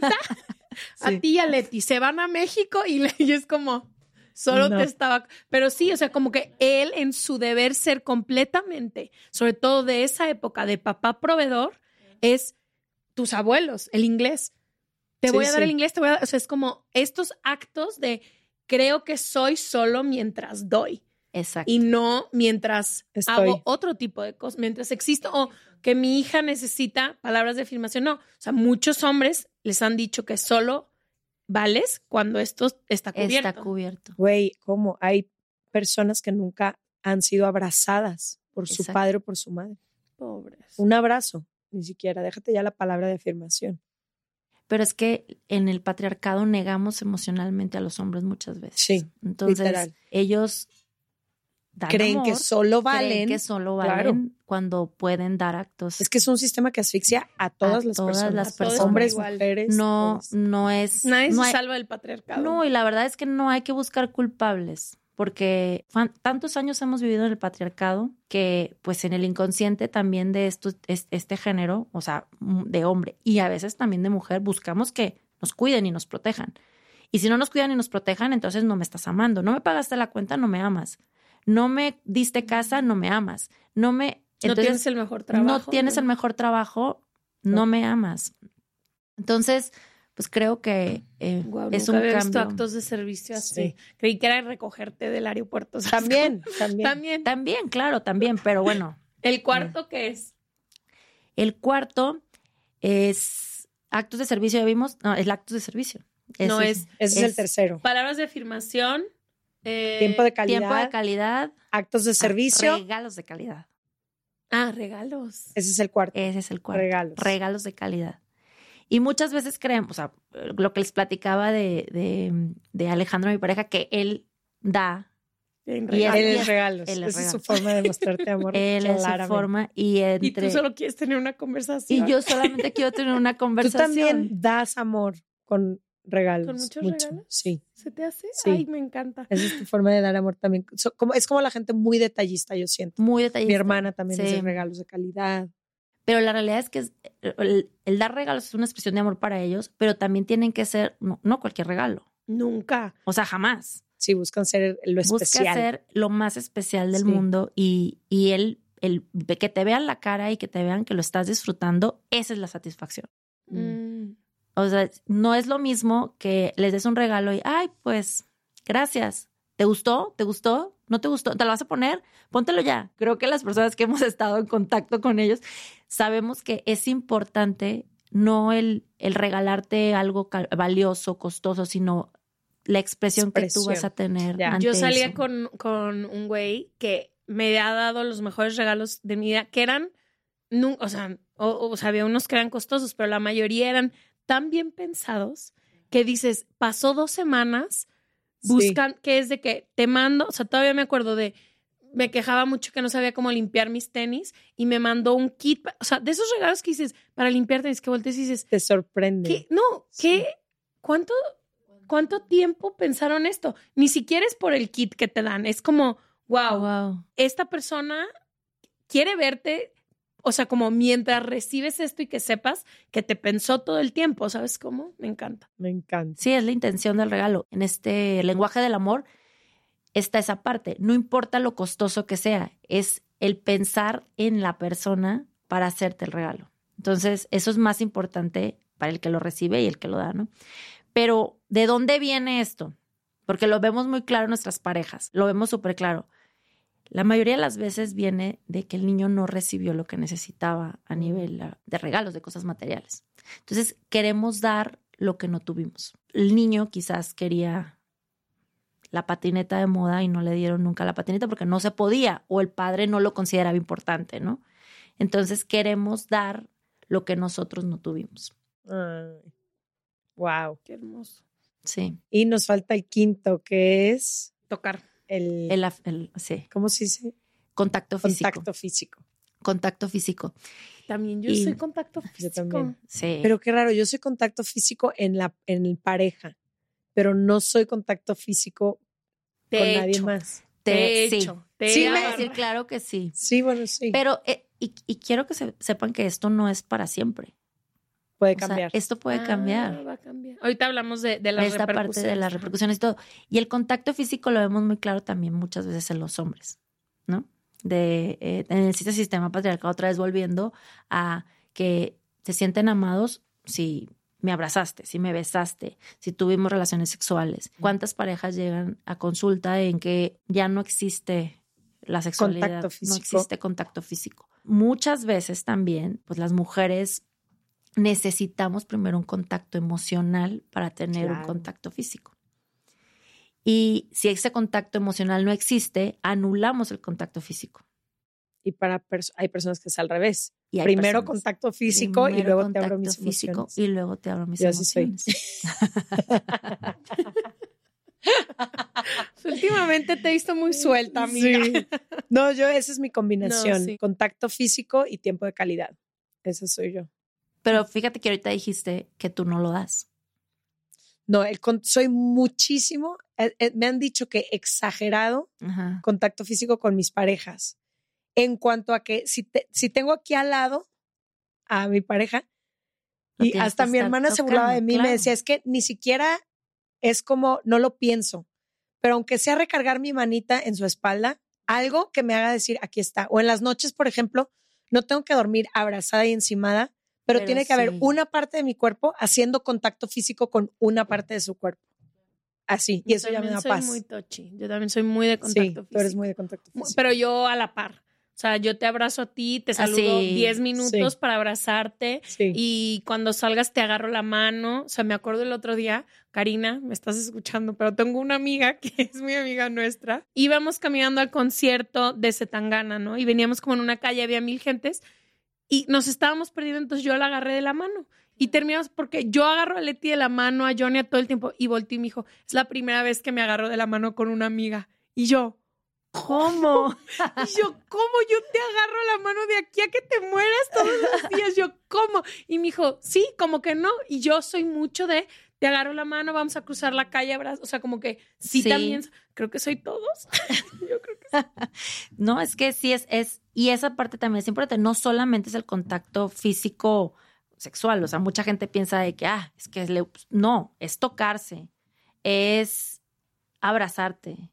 A ti y a Leti se van a México y, le- y es como, solo No. te estaba... Pero sí, o sea, como que él en su deber ser completamente, sobre todo de esa época de papá proveedor, es tus abuelos, el inglés. Te Sí, voy a dar sí. el inglés, te voy a dar... O sea, es como estos actos de creo que soy solo mientras doy Exacto. y no mientras Estoy. hago otro tipo de cosas, mientras existo o que mi hija necesita palabras de afirmación. No, o sea, muchos hombres les han dicho que solo vales cuando esto está cubierto. Está cubierto. Güey, ¿cómo? Hay personas que nunca han sido abrazadas por su Exacto. padre o por su madre. Pobres. Un abrazo, ni siquiera. Déjate ya la palabra de afirmación. Pero es que en el patriarcado negamos emocionalmente a los hombres muchas veces. Sí, Entonces, literal. ellos dan Creen que solo creen valen. que solo Claro. valen cuando pueden dar actos. Es que es un sistema que asfixia a todas A las todas personas. las personas. Hombres, Igual. mujeres. no, no es. Nadie no se hay- salva del patriarcado. No, y la verdad es que no hay que buscar culpables, porque fan- tantos años hemos vivido en el patriarcado que pues en el inconsciente también de esto, es- este género, o sea, de hombre y a veces también de mujer, buscamos que nos cuiden y nos protejan. Y si no nos cuidan y nos protejan, entonces no me estás amando. No me pagaste la cuenta, no me amas. No me diste casa, no me amas. No me... no entonces, tienes el mejor trabajo. no tienes el mejor trabajo, no me amas. Entonces, pues creo que eh, es nunca un había visto cambio. actos de servicio así. Sí. Creí que era recogerte del aeropuerto. ¿sabes También, también. También. También, claro, también, pero bueno, ¿El cuarto qué es? el cuarto es actos de servicio, ya vimos, no, es actos de servicio. No es- Ese es, el tercero. Palabras de afirmación. Eh, Tiempo de calidad, tiempo de calidad, actos de servicio. regalos de calidad. Ah, regalos. Ese es el cuarto. Ese es el cuarto. Regalos. Regalos de calidad. Y muchas veces creemos, o sea, lo que les platicaba de, de, de Alejandro, mi pareja, que él da, En Y regalos. Él Él es regalos. él es Esa es su forma de mostrarte amor. él es su forma y tú solo quieres tener una conversación. y yo solamente quiero tener una Tú conversación. también das amor con regalos. ¿Con muchos mucho. regalos? Sí. ¿Se te hace? Sí. Ay, me encanta. Esa es tu forma de dar amor también. So- como, es como la gente muy detallista, yo siento. Muy detallista. Mi hermana también Sí. de regalos de calidad. Pero la realidad es que es- el, el dar regalos es una expresión de amor para ellos, pero también tienen que ser, no, no cualquier regalo. Nunca. O sea, jamás. Sí, buscan ser lo Busca especial. ser lo más especial del Sí. mundo y, y el, el que te vean la cara y que te vean que lo estás disfrutando, esa es la satisfacción. Mm. O sea, no es lo mismo que les des un regalo y, ay, pues, gracias. ¿Te gustó? ¿Te gustó? ¿No te gustó? ¿Te lo vas a poner? Póntelo ya. Creo que las personas que hemos estado en contacto con ellos sabemos que es importante no el, el regalarte algo valioso, costoso, sino la expresión, que tú vas a tener. Ante Yo salía eso. con, con un güey que me ha dado los mejores regalos de mi vida, que eran, o sea, o, o sea, había unos que eran costosos, pero la mayoría eran tan bien pensados que dices, pasó dos semanas, Sí. buscan, que es de que te mando, o sea, todavía me acuerdo de, me quejaba mucho que no sabía cómo limpiar mis tenis y me mandó un kit, o sea, de esos regalos que dices, para limpiar tenis, que volteas y dices, Te sorprende. ¿Qué? No, ¿qué? ¿Cuánto, ¿Cuánto tiempo pensaron esto? Ni siquiera es por el kit que te dan. Es como, wow, Wow. esta persona quiere verte, o sea, como mientras recibes esto y que sepas que te pensó todo el tiempo, ¿sabes cómo? Me encanta. Me encanta. Sí, es la intención del regalo. En este lenguaje del amor está esa parte. No importa lo costoso que sea, es el pensar en la persona para hacerte el regalo. Entonces, eso es más importante para el que lo recibe y el que lo da, ¿no? Pero, ¿de dónde viene esto? Porque lo vemos muy claro en nuestras parejas, lo vemos súper claro. La mayoría de las veces viene de que el niño no recibió lo que necesitaba a nivel ah, de regalos, de cosas materiales. Entonces, queremos dar lo que no tuvimos. El niño quizás quería la patineta de moda y no le dieron nunca la patineta porque no se podía o el padre no lo consideraba importante, ¿no? Entonces queremos dar lo que nosotros no tuvimos. Ay. Wow. Qué hermoso. Sí. Y nos falta el quinto, que es Tocar. El, El, el- sí. ¿cómo se dice? Contacto físico. Contacto físico. Contacto físico. También yo Y- soy contacto físico. también. Sí. Pero qué raro, yo soy contacto físico en la en pareja, pero no soy contacto físico Te con he nadie hecho, más. Te he sí. hecho. Te Sí, decir, claro que sí. Sí, bueno, sí. Pero, eh, y, y quiero que se- sepan que esto no es para siempre. Puede O sea, cambiar. esto puede Ah, cambiar. va a cambiar. Ahorita hablamos de, de las esta parte de las repercusiones y todo. Y el contacto físico lo vemos muy claro también muchas veces en los hombres, ¿no? De, eh, en el este sistema patriarcal, otra vez volviendo a que se sienten amados si me abrazaste, si me besaste, si tuvimos relaciones sexuales. ¿Cuántas parejas llegan a consulta en que ya no existe la sexualidad, Contacto no físico. existe contacto físico? Muchas veces también, pues las mujeres necesitamos primero un contacto emocional para tener un contacto físico. Y si ese contacto emocional no existe, anulamos el contacto físico. Y para pers- hay personas que es al revés. Y Primero personas- contacto físico y luego te abro mis contacto físico emociones. y luego te abro mis Yo emociones. Últimamente te he visto muy suelta, amiga. Sí. No, yo, esa es mi combinación. sí. Contacto físico y tiempo de calidad. Esa soy yo. Pero fíjate que ahorita dijiste que tú no lo das. No, el con- soy muchísimo, eh, eh, me han dicho que exagerado Ajá. contacto físico con mis parejas. En cuanto a que si, te- si tengo aquí al lado a mi pareja, y hasta mi hermana se burlaba de mí, me decía, es que ni siquiera es como, no lo pienso, pero aunque sea recargar mi manita en su espalda, algo que me haga decir, aquí está. O en las noches, por ejemplo, no tengo que dormir abrazada y encimada, pero, Pero tiene que haber sí. una parte de mi cuerpo haciendo contacto físico con una parte de su cuerpo. Así, y Yo eso ya me también da soy paz. muy touchy. Yo también soy muy de contacto Sí, físico. tú eres muy de contacto físico. Pero yo a la par. O sea, yo te abrazo a ti, te saludo Así. 10 minutos Sí. para abrazarte Sí. y cuando salgas te agarro la mano. O sea, me acuerdo el otro día, Karina, me estás escuchando, pero tengo una amiga que es muy amiga nuestra. Íbamos caminando al concierto de Setangana, ¿no? Y veníamos como en una calle, había mil gentes y nos estábamos perdiendo, entonces yo la agarré de la mano. Y terminamos porque yo agarro a Leti de la mano, a Johnny a todo el tiempo. Y volteé y me dijo, es la primera vez que me agarro de la mano con una amiga. Y yo, ¿cómo? Y yo, ¿cómo yo te agarro la mano de aquí a que te mueras todos los días? Yo, ¿cómo? Y me dijo, sí, como que no. Y yo soy mucho de, te agarro la mano, vamos a cruzar la calle, abrazos. O sea, como que sí, Sí. también, creo que soy todos. yo creo que No, es que sí es, es, y esa parte también es importante. No solamente es el contacto físico sexual. O sea, mucha gente piensa de que, ah, es que es le- no, es tocarse, es abrazarte,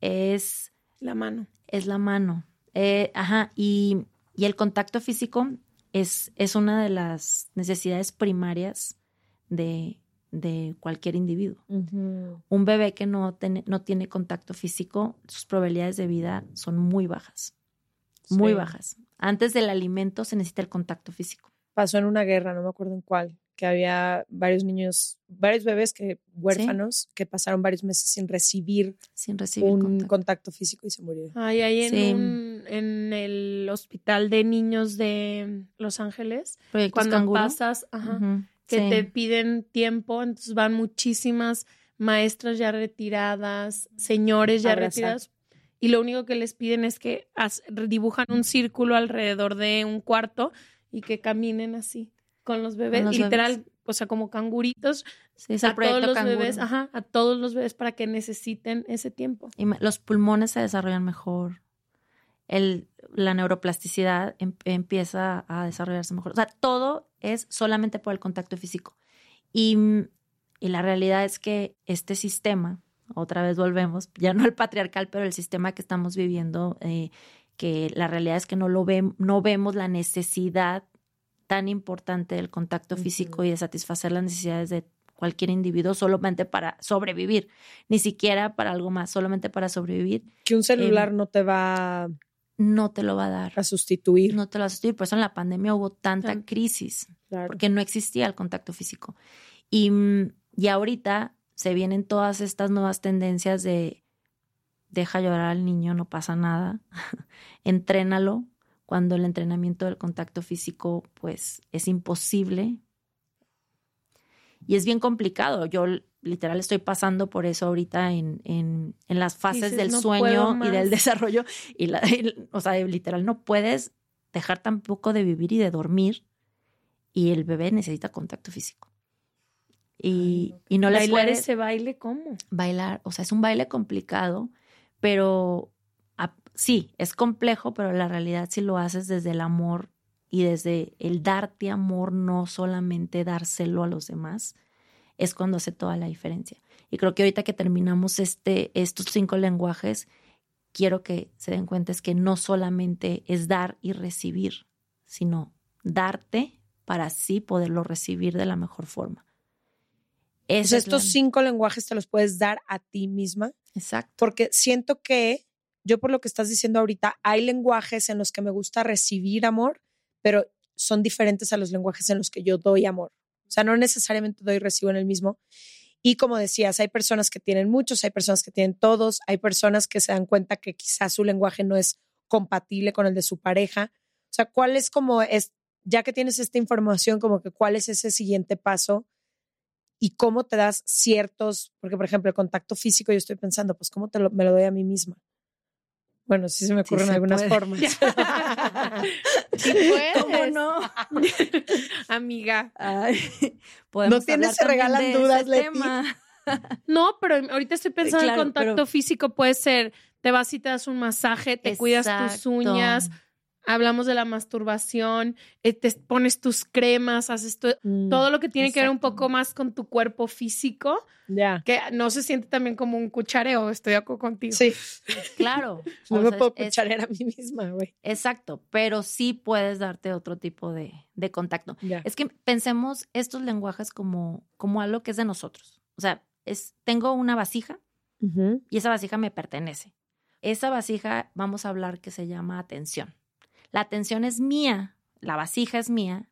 es, la mano. es la mano. Eh, ajá, y, y el contacto físico es, es una de las necesidades primarias de, de cualquier individuo. Un bebé que no, tiene- no tiene contacto físico, sus probabilidades de vida son muy bajas. Muy bajas. Antes del alimento se necesita el contacto físico. Pasó en una guerra, no me acuerdo en cuál, que había varios niños, varios bebés que huérfanos que pasaron varios meses sin recibir Sin recibir un contacto. contacto. físico y se murieron. Ay, ahí en, Sí. un- en el hospital de niños de Los Ángeles, Proyectos cuando Canguro. pasas, ajá, que sí. te piden tiempo, entonces van muchísimas maestras ya retiradas, señores ya Abrazar. retirados, y lo único que les piden es que dibujan un círculo alrededor de un cuarto y que caminen así con los bebés, los literal, bebés. o sea, como canguritos, Sí, es el a todos los Canguro. bebés, ajá, a todos los bebés para que necesiten ese tiempo. Y los pulmones se desarrollan mejor. El, la neuroplasticidad em- empieza a desarrollarse mejor. O sea, todo es solamente por el contacto físico. Y, y la realidad es que este sistema, otra vez volvemos, ya no el patriarcal, pero el sistema que estamos viviendo, eh, que la realidad es que no lo ve- no vemos la necesidad tan importante del contacto físico y de satisfacer las necesidades de cualquier individuo solamente para sobrevivir, ni siquiera para algo más, solamente para sobrevivir, Que un celular Em, no te va no te lo va a dar. a sustituir. No te lo va a sustituir. Por eso en la pandemia hubo tanta Tan- crisis, Claro. porque no existía el contacto físico. Y, mm, y ahorita se vienen todas estas nuevas tendencias de deja llorar al niño, no pasa nada, entrénalo, cuando el entrenamiento del contacto físico pues es imposible. Y es bien complicado. Yo literal estoy pasando por eso ahorita en, en, en las fases Dices, del "No sueño y del más". desarrollo. Y la, y, o sea, literal no puedes dejar tampoco de vivir y de dormir. Y el bebé necesita contacto físico. Y, y no les Bailar puedes ese baile, ¿cómo? bailar, o sea, es un baile complicado, pero a- sí, es complejo, pero la realidad si lo haces desde el amor y desde el darte amor, no solamente dárselo a los demás, es cuando hace toda la diferencia. Y creo que ahorita que terminamos este, estos cinco lenguajes, quiero que se den cuenta es que no solamente es dar y recibir, sino darte para así poderlo recibir de la mejor forma. Esa es estos la- cinco lenguajes te los puedes dar a ti misma, Exacto. porque siento que yo por lo que estás diciendo ahorita, hay lenguajes en los que me gusta recibir amor, pero son diferentes a los lenguajes en los que yo doy amor. O sea, no necesariamente doy y recibo en el mismo. Y como decías, hay personas que tienen muchos, hay personas que tienen todos, hay personas que se dan cuenta que quizás su lenguaje no es compatible con el de su pareja. O sea, ¿cuál es como, es, ya que tienes esta información, como que cuál es ese siguiente paso y cómo te das ciertos, porque por ejemplo, el contacto físico, yo estoy pensando, pues cómo te lo, me lo doy a mí misma. Bueno, sí se me ocurren se algunas puede. formas. Sí puedes. ¿Cómo no? Amiga. Ay, podemos No tienes, se regalan dudas, Leti. tema. No, pero ahorita estoy pensando claro, en contacto pero- físico puede ser, te vas y te das un masaje, te cuidas tus uñas, hablamos de la masturbación, eh, te pones tus cremas, haces tu- Mm, todo lo que tiene que ver un poco más con tu cuerpo físico, Ya. que no se siente también como un cuchareo, estoy de acuerdo contigo. Sí, Claro. no o me sea, puedo es- cucharear a mí misma, güey. Exacto, pero sí puedes darte otro tipo de, de contacto. Ya. Es que pensemos estos lenguajes como, como algo que es de nosotros. O sea, es, tengo una vasija y esa vasija me pertenece. Esa vasija, vamos a hablar que se llama atención. La atención es mía, la vasija es mía,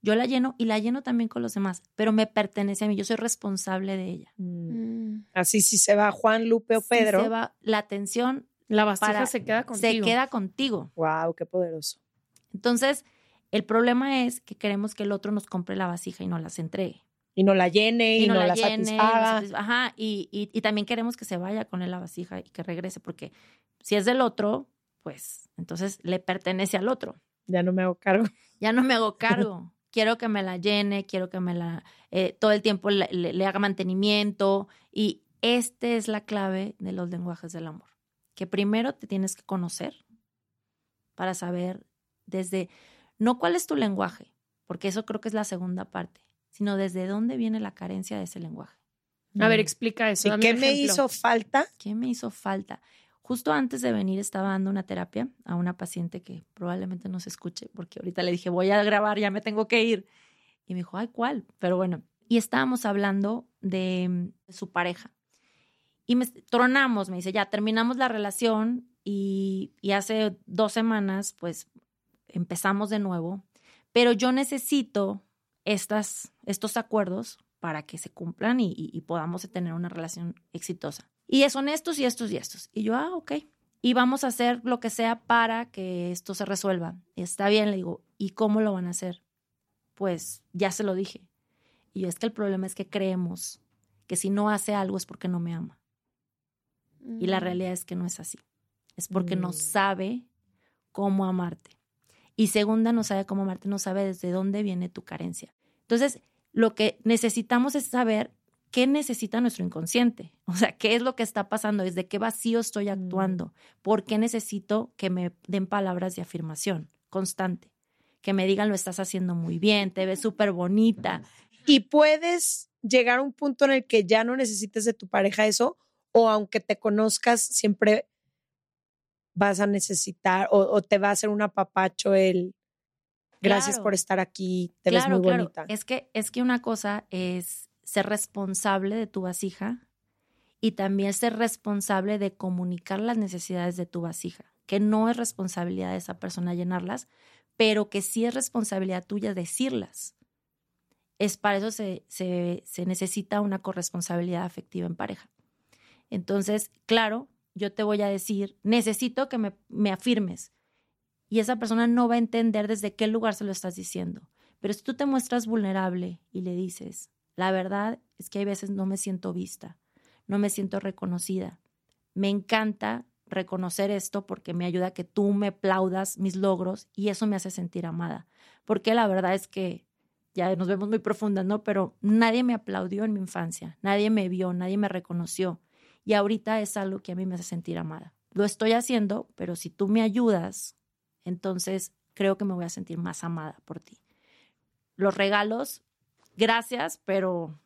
yo la lleno y la lleno también con los demás, pero me pertenece a mí, yo soy responsable de ella. Mm. Mm. Así si se va Juan, Lupe o Si Pedro. se va- la atención La vasija para- se queda contigo. se queda contigo. Wow, qué poderoso. Entonces, el problema es que queremos que el otro nos compre la vasija y no las entregue. Y no la llene y, no, la, llene, Ajá, y, y- y también queremos que se vaya con él la vasija y que regrese, porque si es del otro, pues entonces le pertenece al otro. Ya no me hago cargo. Ya no me hago cargo. quiero que me la llene, quiero que me la, eh, todo el tiempo le, le- le haga mantenimiento. Y esta es la clave de los lenguajes del amor. Que primero te tienes que conocer para saber desde, no cuál es tu lenguaje, porque eso creo que es la segunda parte, sino desde dónde viene la carencia de ese lenguaje. A ver, explica eso. ¿Qué me ejemplo. hizo falta? ¿Qué me hizo falta? Justo antes de venir estaba dando una terapia a una paciente que probablemente no se escuche, porque ahorita le dije, voy a grabar, ya me tengo que ir. Y me dijo, ay, ¿cuál? Pero bueno, y estábamos hablando de, su pareja. Y me tronamos, me dice, ya terminamos la relación y, hace dos semanas, pues empezamos de nuevo, pero yo necesito estas, estos acuerdos para que se cumplan y podamos tener una relación exitosa. Y son estos y estos y estos. Y yo, ah, ok. Y vamos a hacer lo que sea para que esto se resuelva. Está bien, le digo, ¿y cómo lo van a hacer? Pues ya se lo dije. Y yo, es que el problema es que creemos que si no hace algo es porque no me ama. Y la Mm. realidad es que no es así. Es porque no Mm. sabe cómo amarte. Y segunda, no sabe cómo amarte, no sabe desde dónde viene tu carencia. Entonces, lo que necesitamos es saber qué necesita nuestro inconsciente. O sea, qué es lo que está pasando, desde qué vacío estoy actuando, por qué necesito que me den palabras de afirmación constante. Que me digan, lo estás haciendo muy bien, te ves súper bonita. Y puedes llegar a un punto en el que ya no necesites de tu pareja eso, o aunque te conozcas, siempre vas a necesitar o, o te va a hacer un apapacho el gracias Claro. por estar aquí, te claro, ves muy claro. bonita. Es que, es que una cosa es ser responsable de tu vasija y también ser responsable de comunicar las necesidades de tu vasija, que no es responsabilidad de esa persona llenarlas, pero que sí es responsabilidad tuya decirlas. Es para eso se, se, se necesita una corresponsabilidad afectiva en pareja. Entonces, claro, yo te voy a decir, necesito que me, me afirmes. Y esa persona no va a entender desde qué lugar se lo estás diciendo. Pero si tú te muestras vulnerable y le dices, la verdad es que hay veces no me siento vista, no me siento reconocida. Me encanta reconocer esto porque me ayuda a que tú me aplaudas mis logros y eso me hace sentir amada. Porque la verdad es que ya nos vemos muy profundas, ¿no? Pero nadie me aplaudió en mi infancia, nadie me vio, nadie me reconoció. Y ahorita es algo que a mí me hace sentir amada. Lo estoy haciendo, pero si tú me ayudas, entonces creo que me voy a sentir más amada por ti. Los regalos, gracias, pero,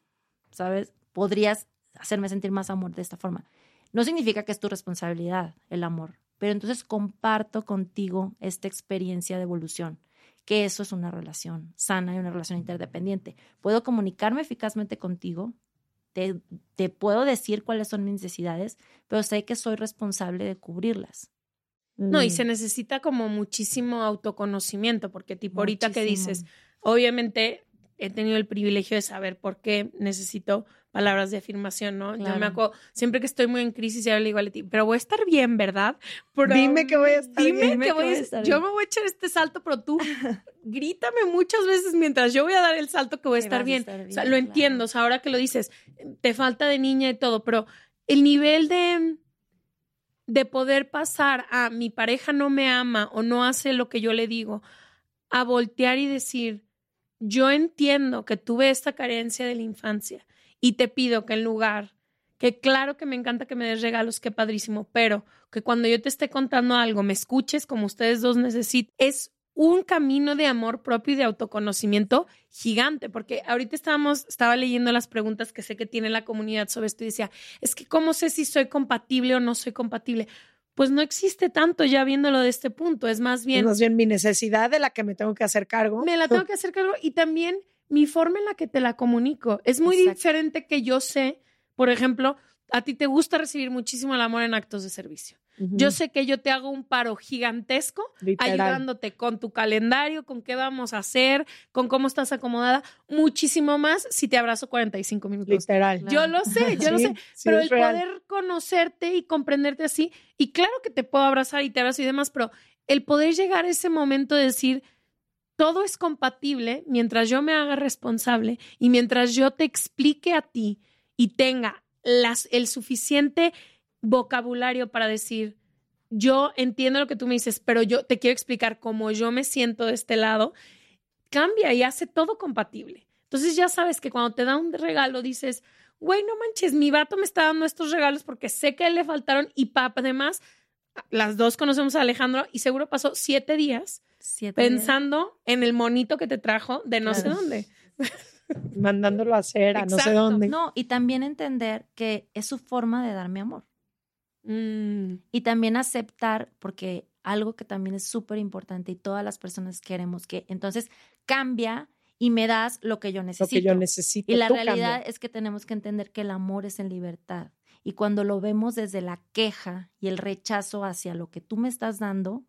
¿sabes? Podrías hacerme sentir más amor de esta forma. No significa que es tu responsabilidad el amor, pero entonces comparto contigo esta experiencia de evolución, que eso es una relación sana y una relación interdependiente. Puedo comunicarme eficazmente contigo, te, te puedo decir cuáles son mis necesidades, pero sé que soy responsable de cubrirlas. No, y Mm. se necesita como muchísimo autoconocimiento, porque tipo ahorita que Muchísimo. dices, obviamente he tenido el privilegio de saber por qué necesito palabras de afirmación, ¿no? Yo me acuerdo, siempre que estoy muy en crisis, ya le digo a Leti, pero voy a estar bien, ¿verdad? dime que voy a estar bien. Dime que voy a estar Yo me voy a echar este salto, pero tú grítame muchas veces mientras yo voy a dar el salto que voy a estar bien. O sea, lo entiendo, o sea, ahora que lo dices, te falta de niña y todo, pero el nivel de de poder pasar a mi pareja no me ama o no hace lo que yo le digo, a voltear y decir, yo entiendo que tuve esta carencia de la infancia y te pido que en lugar, que claro que me encanta que me des regalos, qué padrísimo, pero que cuando yo te esté contando algo, me escuches como ustedes dos necesitan, es un camino de amor propio y de autoconocimiento gigante, porque ahorita estábamos, estaba leyendo las preguntas que sé que tiene la comunidad sobre esto y decía, es que cómo sé si soy compatible o no soy compatible. Pues no existe tanto ya viéndolo de este punto, es más bien... Es más bien mi necesidad de la que me tengo que hacer cargo. Me la tengo que hacer cargo y también mi forma en la que te la comunico. Es muy diferente que yo sé, por ejemplo, a ti te gusta recibir muchísimo el amor en actos de servicio. Yo sé que yo te hago un paro gigantesco ayudándote con tu calendario, con qué vamos a hacer, con cómo estás acomodada, muchísimo más si te abrazo 45 minutos. Literal. Yo lo sé, yo lo sé, pero el poder conocerte y comprenderte así, y claro que te puedo abrazar y te abrazo y demás, pero el poder llegar a ese momento de decir, todo es compatible mientras yo me haga responsable y mientras yo te explique a ti y tenga las, el suficiente vocabulario para decir, yo entiendo lo que tú me dices, pero yo te quiero explicar cómo yo me siento de este lado, cambia y hace todo compatible. Entonces ya sabes que cuando te da un regalo dices, güey, no manches, mi vato me está dando estos regalos porque sé que le faltaron y papá, además, las dos conocemos a Alejandro y seguro pasó siete días pensando en el monito que te trajo de no sé dónde. Mandándolo a hacer a no sé dónde. No, y también entender que es su forma de darme amor. Mm. Y también aceptar, porque algo que también es súper importante y todas las personas queremos que entonces cambia y me das lo que yo necesito. Lo que yo necesito. Y la realidad es que tenemos que entender que el amor es en libertad. Y cuando lo vemos desde la queja y el rechazo hacia lo que tú me estás dando,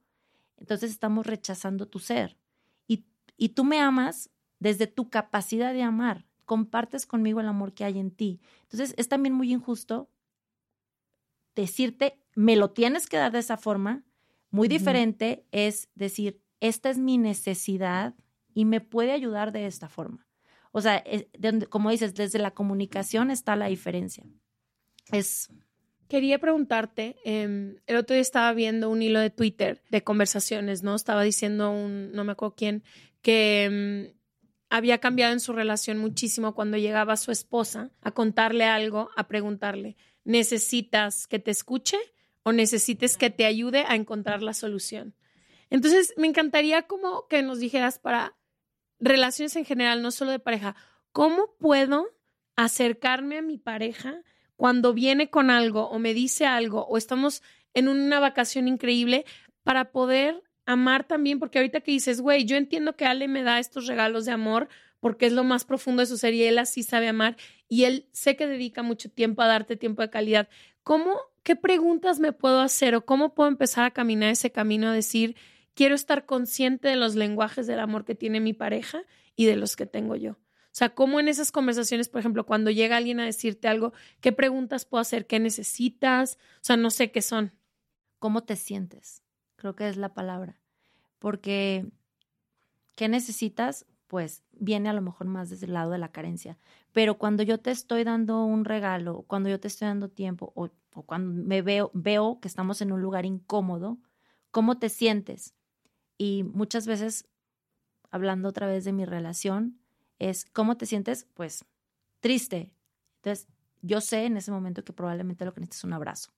entonces estamos rechazando tu ser. Y, y tú me amas desde tu capacidad de amar. Compartes conmigo el amor que hay en ti. Entonces es también muy injusto decirte, me lo tienes que dar de esa forma. Muy diferente es decir, esta es mi necesidad y me puede ayudar de esta forma. O sea, como dices, desde la comunicación está la diferencia. Es. Quería preguntarte, em, el otro día estaba viendo un hilo de Twitter de conversaciones, ¿no? Estaba diciendo un, no me acuerdo quién, que em, había cambiado en su relación muchísimo cuando llegaba su esposa a contarle algo, a preguntarle, necesitas que te escuche o necesites que te ayude a encontrar la solución. Entonces, me encantaría como que nos dijeras para relaciones en general, no solo de pareja, ¿cómo puedo acercarme a mi pareja cuando viene con algo o me dice algo o estamos en una vacación increíble para poder amar también? Porque ahorita que dices, güey, yo entiendo que Ale me da estos regalos de amor porque es lo más profundo de su ser y él así sabe amar y él sé que dedica mucho tiempo a darte tiempo de calidad. ¿Cómo, qué preguntas me puedo hacer o cómo puedo empezar a caminar ese camino a decir, quiero estar consciente de los lenguajes del amor que tiene mi pareja y de los que tengo yo? O sea, ¿cómo en esas conversaciones, por ejemplo, cuando llega alguien a decirte algo, qué preguntas puedo hacer? ¿Qué necesitas? O sea, no sé qué son. ¿Cómo te sientes? Creo que es la palabra. Porque, ¿qué necesitas? Pues viene a lo mejor más desde el lado de la carencia. Pero cuando yo te estoy dando un regalo, cuando yo te estoy dando tiempo o, cuando me veo, veo que estamos en un lugar incómodo, ¿cómo te sientes? Y muchas veces, hablando otra vez de mi relación, es, ¿cómo te sientes? Pues triste. Entonces, yo sé en ese momento que probablemente lo que necesitas es un abrazo,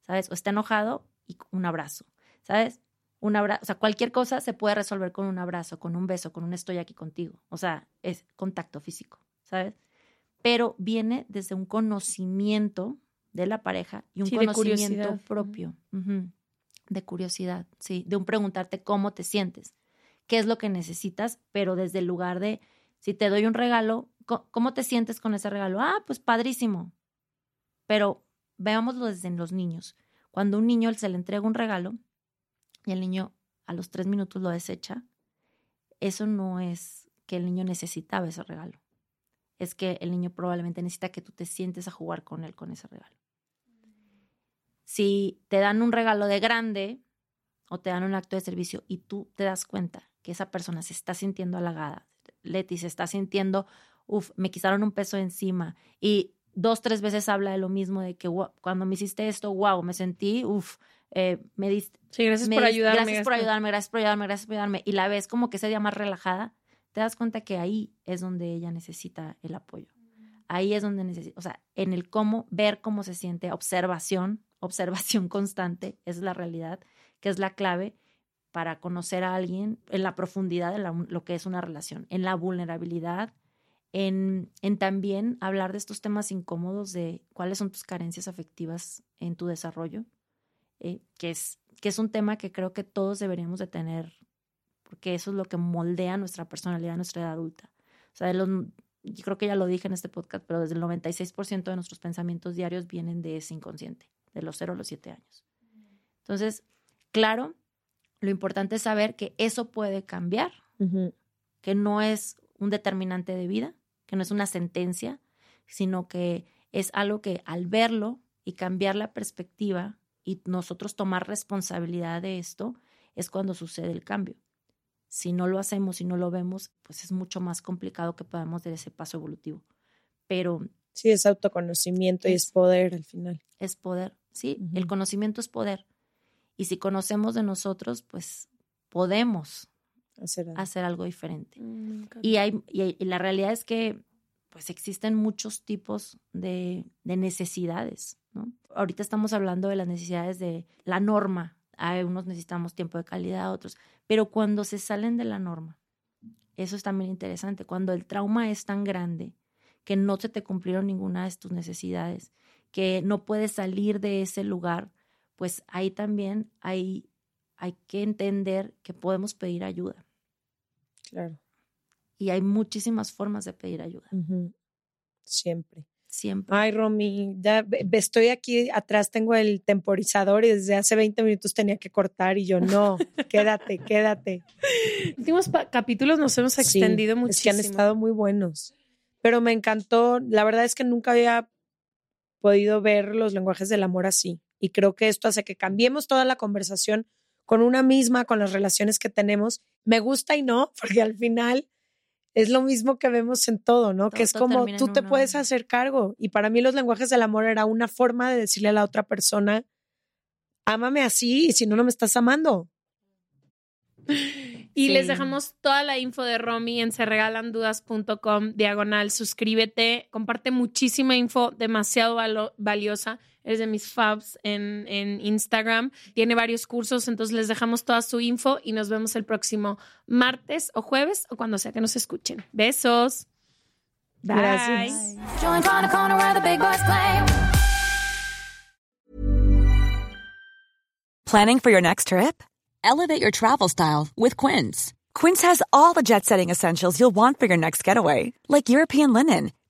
¿sabes? O está enojado y un abrazo, ¿sabes? Un abrazo, o sea, cualquier cosa se puede resolver con un abrazo, con un beso, con un estoy aquí contigo. O sea, es contacto físico, ¿sabes? Pero viene desde un conocimiento de la pareja y un conocimiento propio. De curiosidad, sí. De un preguntarte cómo te sientes, qué es lo que necesitas, pero desde el lugar de, si te doy un regalo, ¿cómo te sientes con ese regalo? Ah, pues padrísimo. Pero veámoslo desde los niños. Cuando a un niño se le entrega un regalo, y el niño a los tres minutos lo desecha, eso no es que el niño necesitaba ese regalo. Es que el niño probablemente necesita que tú te sientes a jugar con él con ese regalo. Si te dan un regalo de grande o te dan un acto de servicio y tú te das cuenta que esa persona se está sintiendo halagada, Leti se está sintiendo, uff, me quitaron un peso encima y dos, tres veces habla de lo mismo, de que cuando me hiciste esto, wow, me sentí, uff, eh, me diste. Sí, gracias por ayudarme. Gracias por ayudarme, gracias por ayudarme, gracias por ayudarme. Y la ves como que ese día más relajada, te das cuenta que ahí es donde ella necesita el apoyo. Ahí es donde necesita, o sea, en el cómo, ver cómo se siente, observación, observación constante, es la realidad, que es la clave para conocer a alguien en la profundidad de lo que es una relación, en la vulnerabilidad, en, en, también hablar de estos temas incómodos de cuáles son tus carencias afectivas en tu desarrollo, eh, que, es, que es un tema que creo que todos deberíamos de tener, porque eso es lo que moldea nuestra personalidad, nuestra edad adulta. O sea, los, yo creo que ya lo dije en este podcast, pero desde el 96% de nuestros pensamientos diarios vienen de ese inconsciente, de los 0 a los 7 años. Entonces, claro, lo importante es saber que eso puede cambiar, que no es un determinante de vida, que no es una sentencia, sino que es algo que al verlo y cambiar la perspectiva y nosotros tomar responsabilidad de esto, es cuando sucede el cambio. Si no lo hacemos y no lo vemos, pues es mucho más complicado que podamos dar ese paso evolutivo. Pero... Sí, es autoconocimiento y es poder al final. Es poder, sí, el conocimiento es poder. Y si conocemos de nosotros, pues podemos hacer algo, diferente. Mm, y, hay, y, la realidad es que pues existen muchos tipos de, de necesidades, ¿no? Ahorita estamos hablando de las necesidades de la norma. Hay unos necesitamos tiempo de calidad, otros. Pero cuando se salen de la norma, eso es también interesante. Cuando el trauma es tan grande que no se te cumplieron ninguna de tus necesidades, que no puedes salir de ese lugar, pues ahí también hay, hay que entender que podemos pedir ayuda. Claro. Y hay muchísimas formas de pedir ayuda. Siempre. Siempre. Ay, Romy, ya estoy aquí atrás, tengo el temporizador y desde hace 20 minutos tenía que cortar y yo no, quédate, quédate. Últimos capítulos nos hemos extendido muchísimo. Es que han estado muy buenos. Pero me encantó, la verdad es que nunca había podido ver los lenguajes del amor así. Y creo que esto hace que cambiemos toda la conversación con una misma, con las relaciones que tenemos. Me gusta y no, porque al final es lo mismo que vemos en todo, ¿no? que es como tú te puedes hacer cargo. Y para mí los lenguajes del amor era una forma de decirle a la otra persona, ámame así y si no, no me estás amando. Y les dejamos toda la info de Romy en serregalandudas.com, diagonal, suscríbete, comparte muchísima info, demasiado valiosa es de mis fabs en, en Instagram. Tiene varios cursos, entonces les dejamos toda su info y nos vemos el próximo martes o jueves o cuando sea que nos escuchen. Besos. Bye. Gracias. Planning for your next trip? Elevate your travel style with Quince. Quince has all the jet setting essentials you'll want for your next getaway, like European linen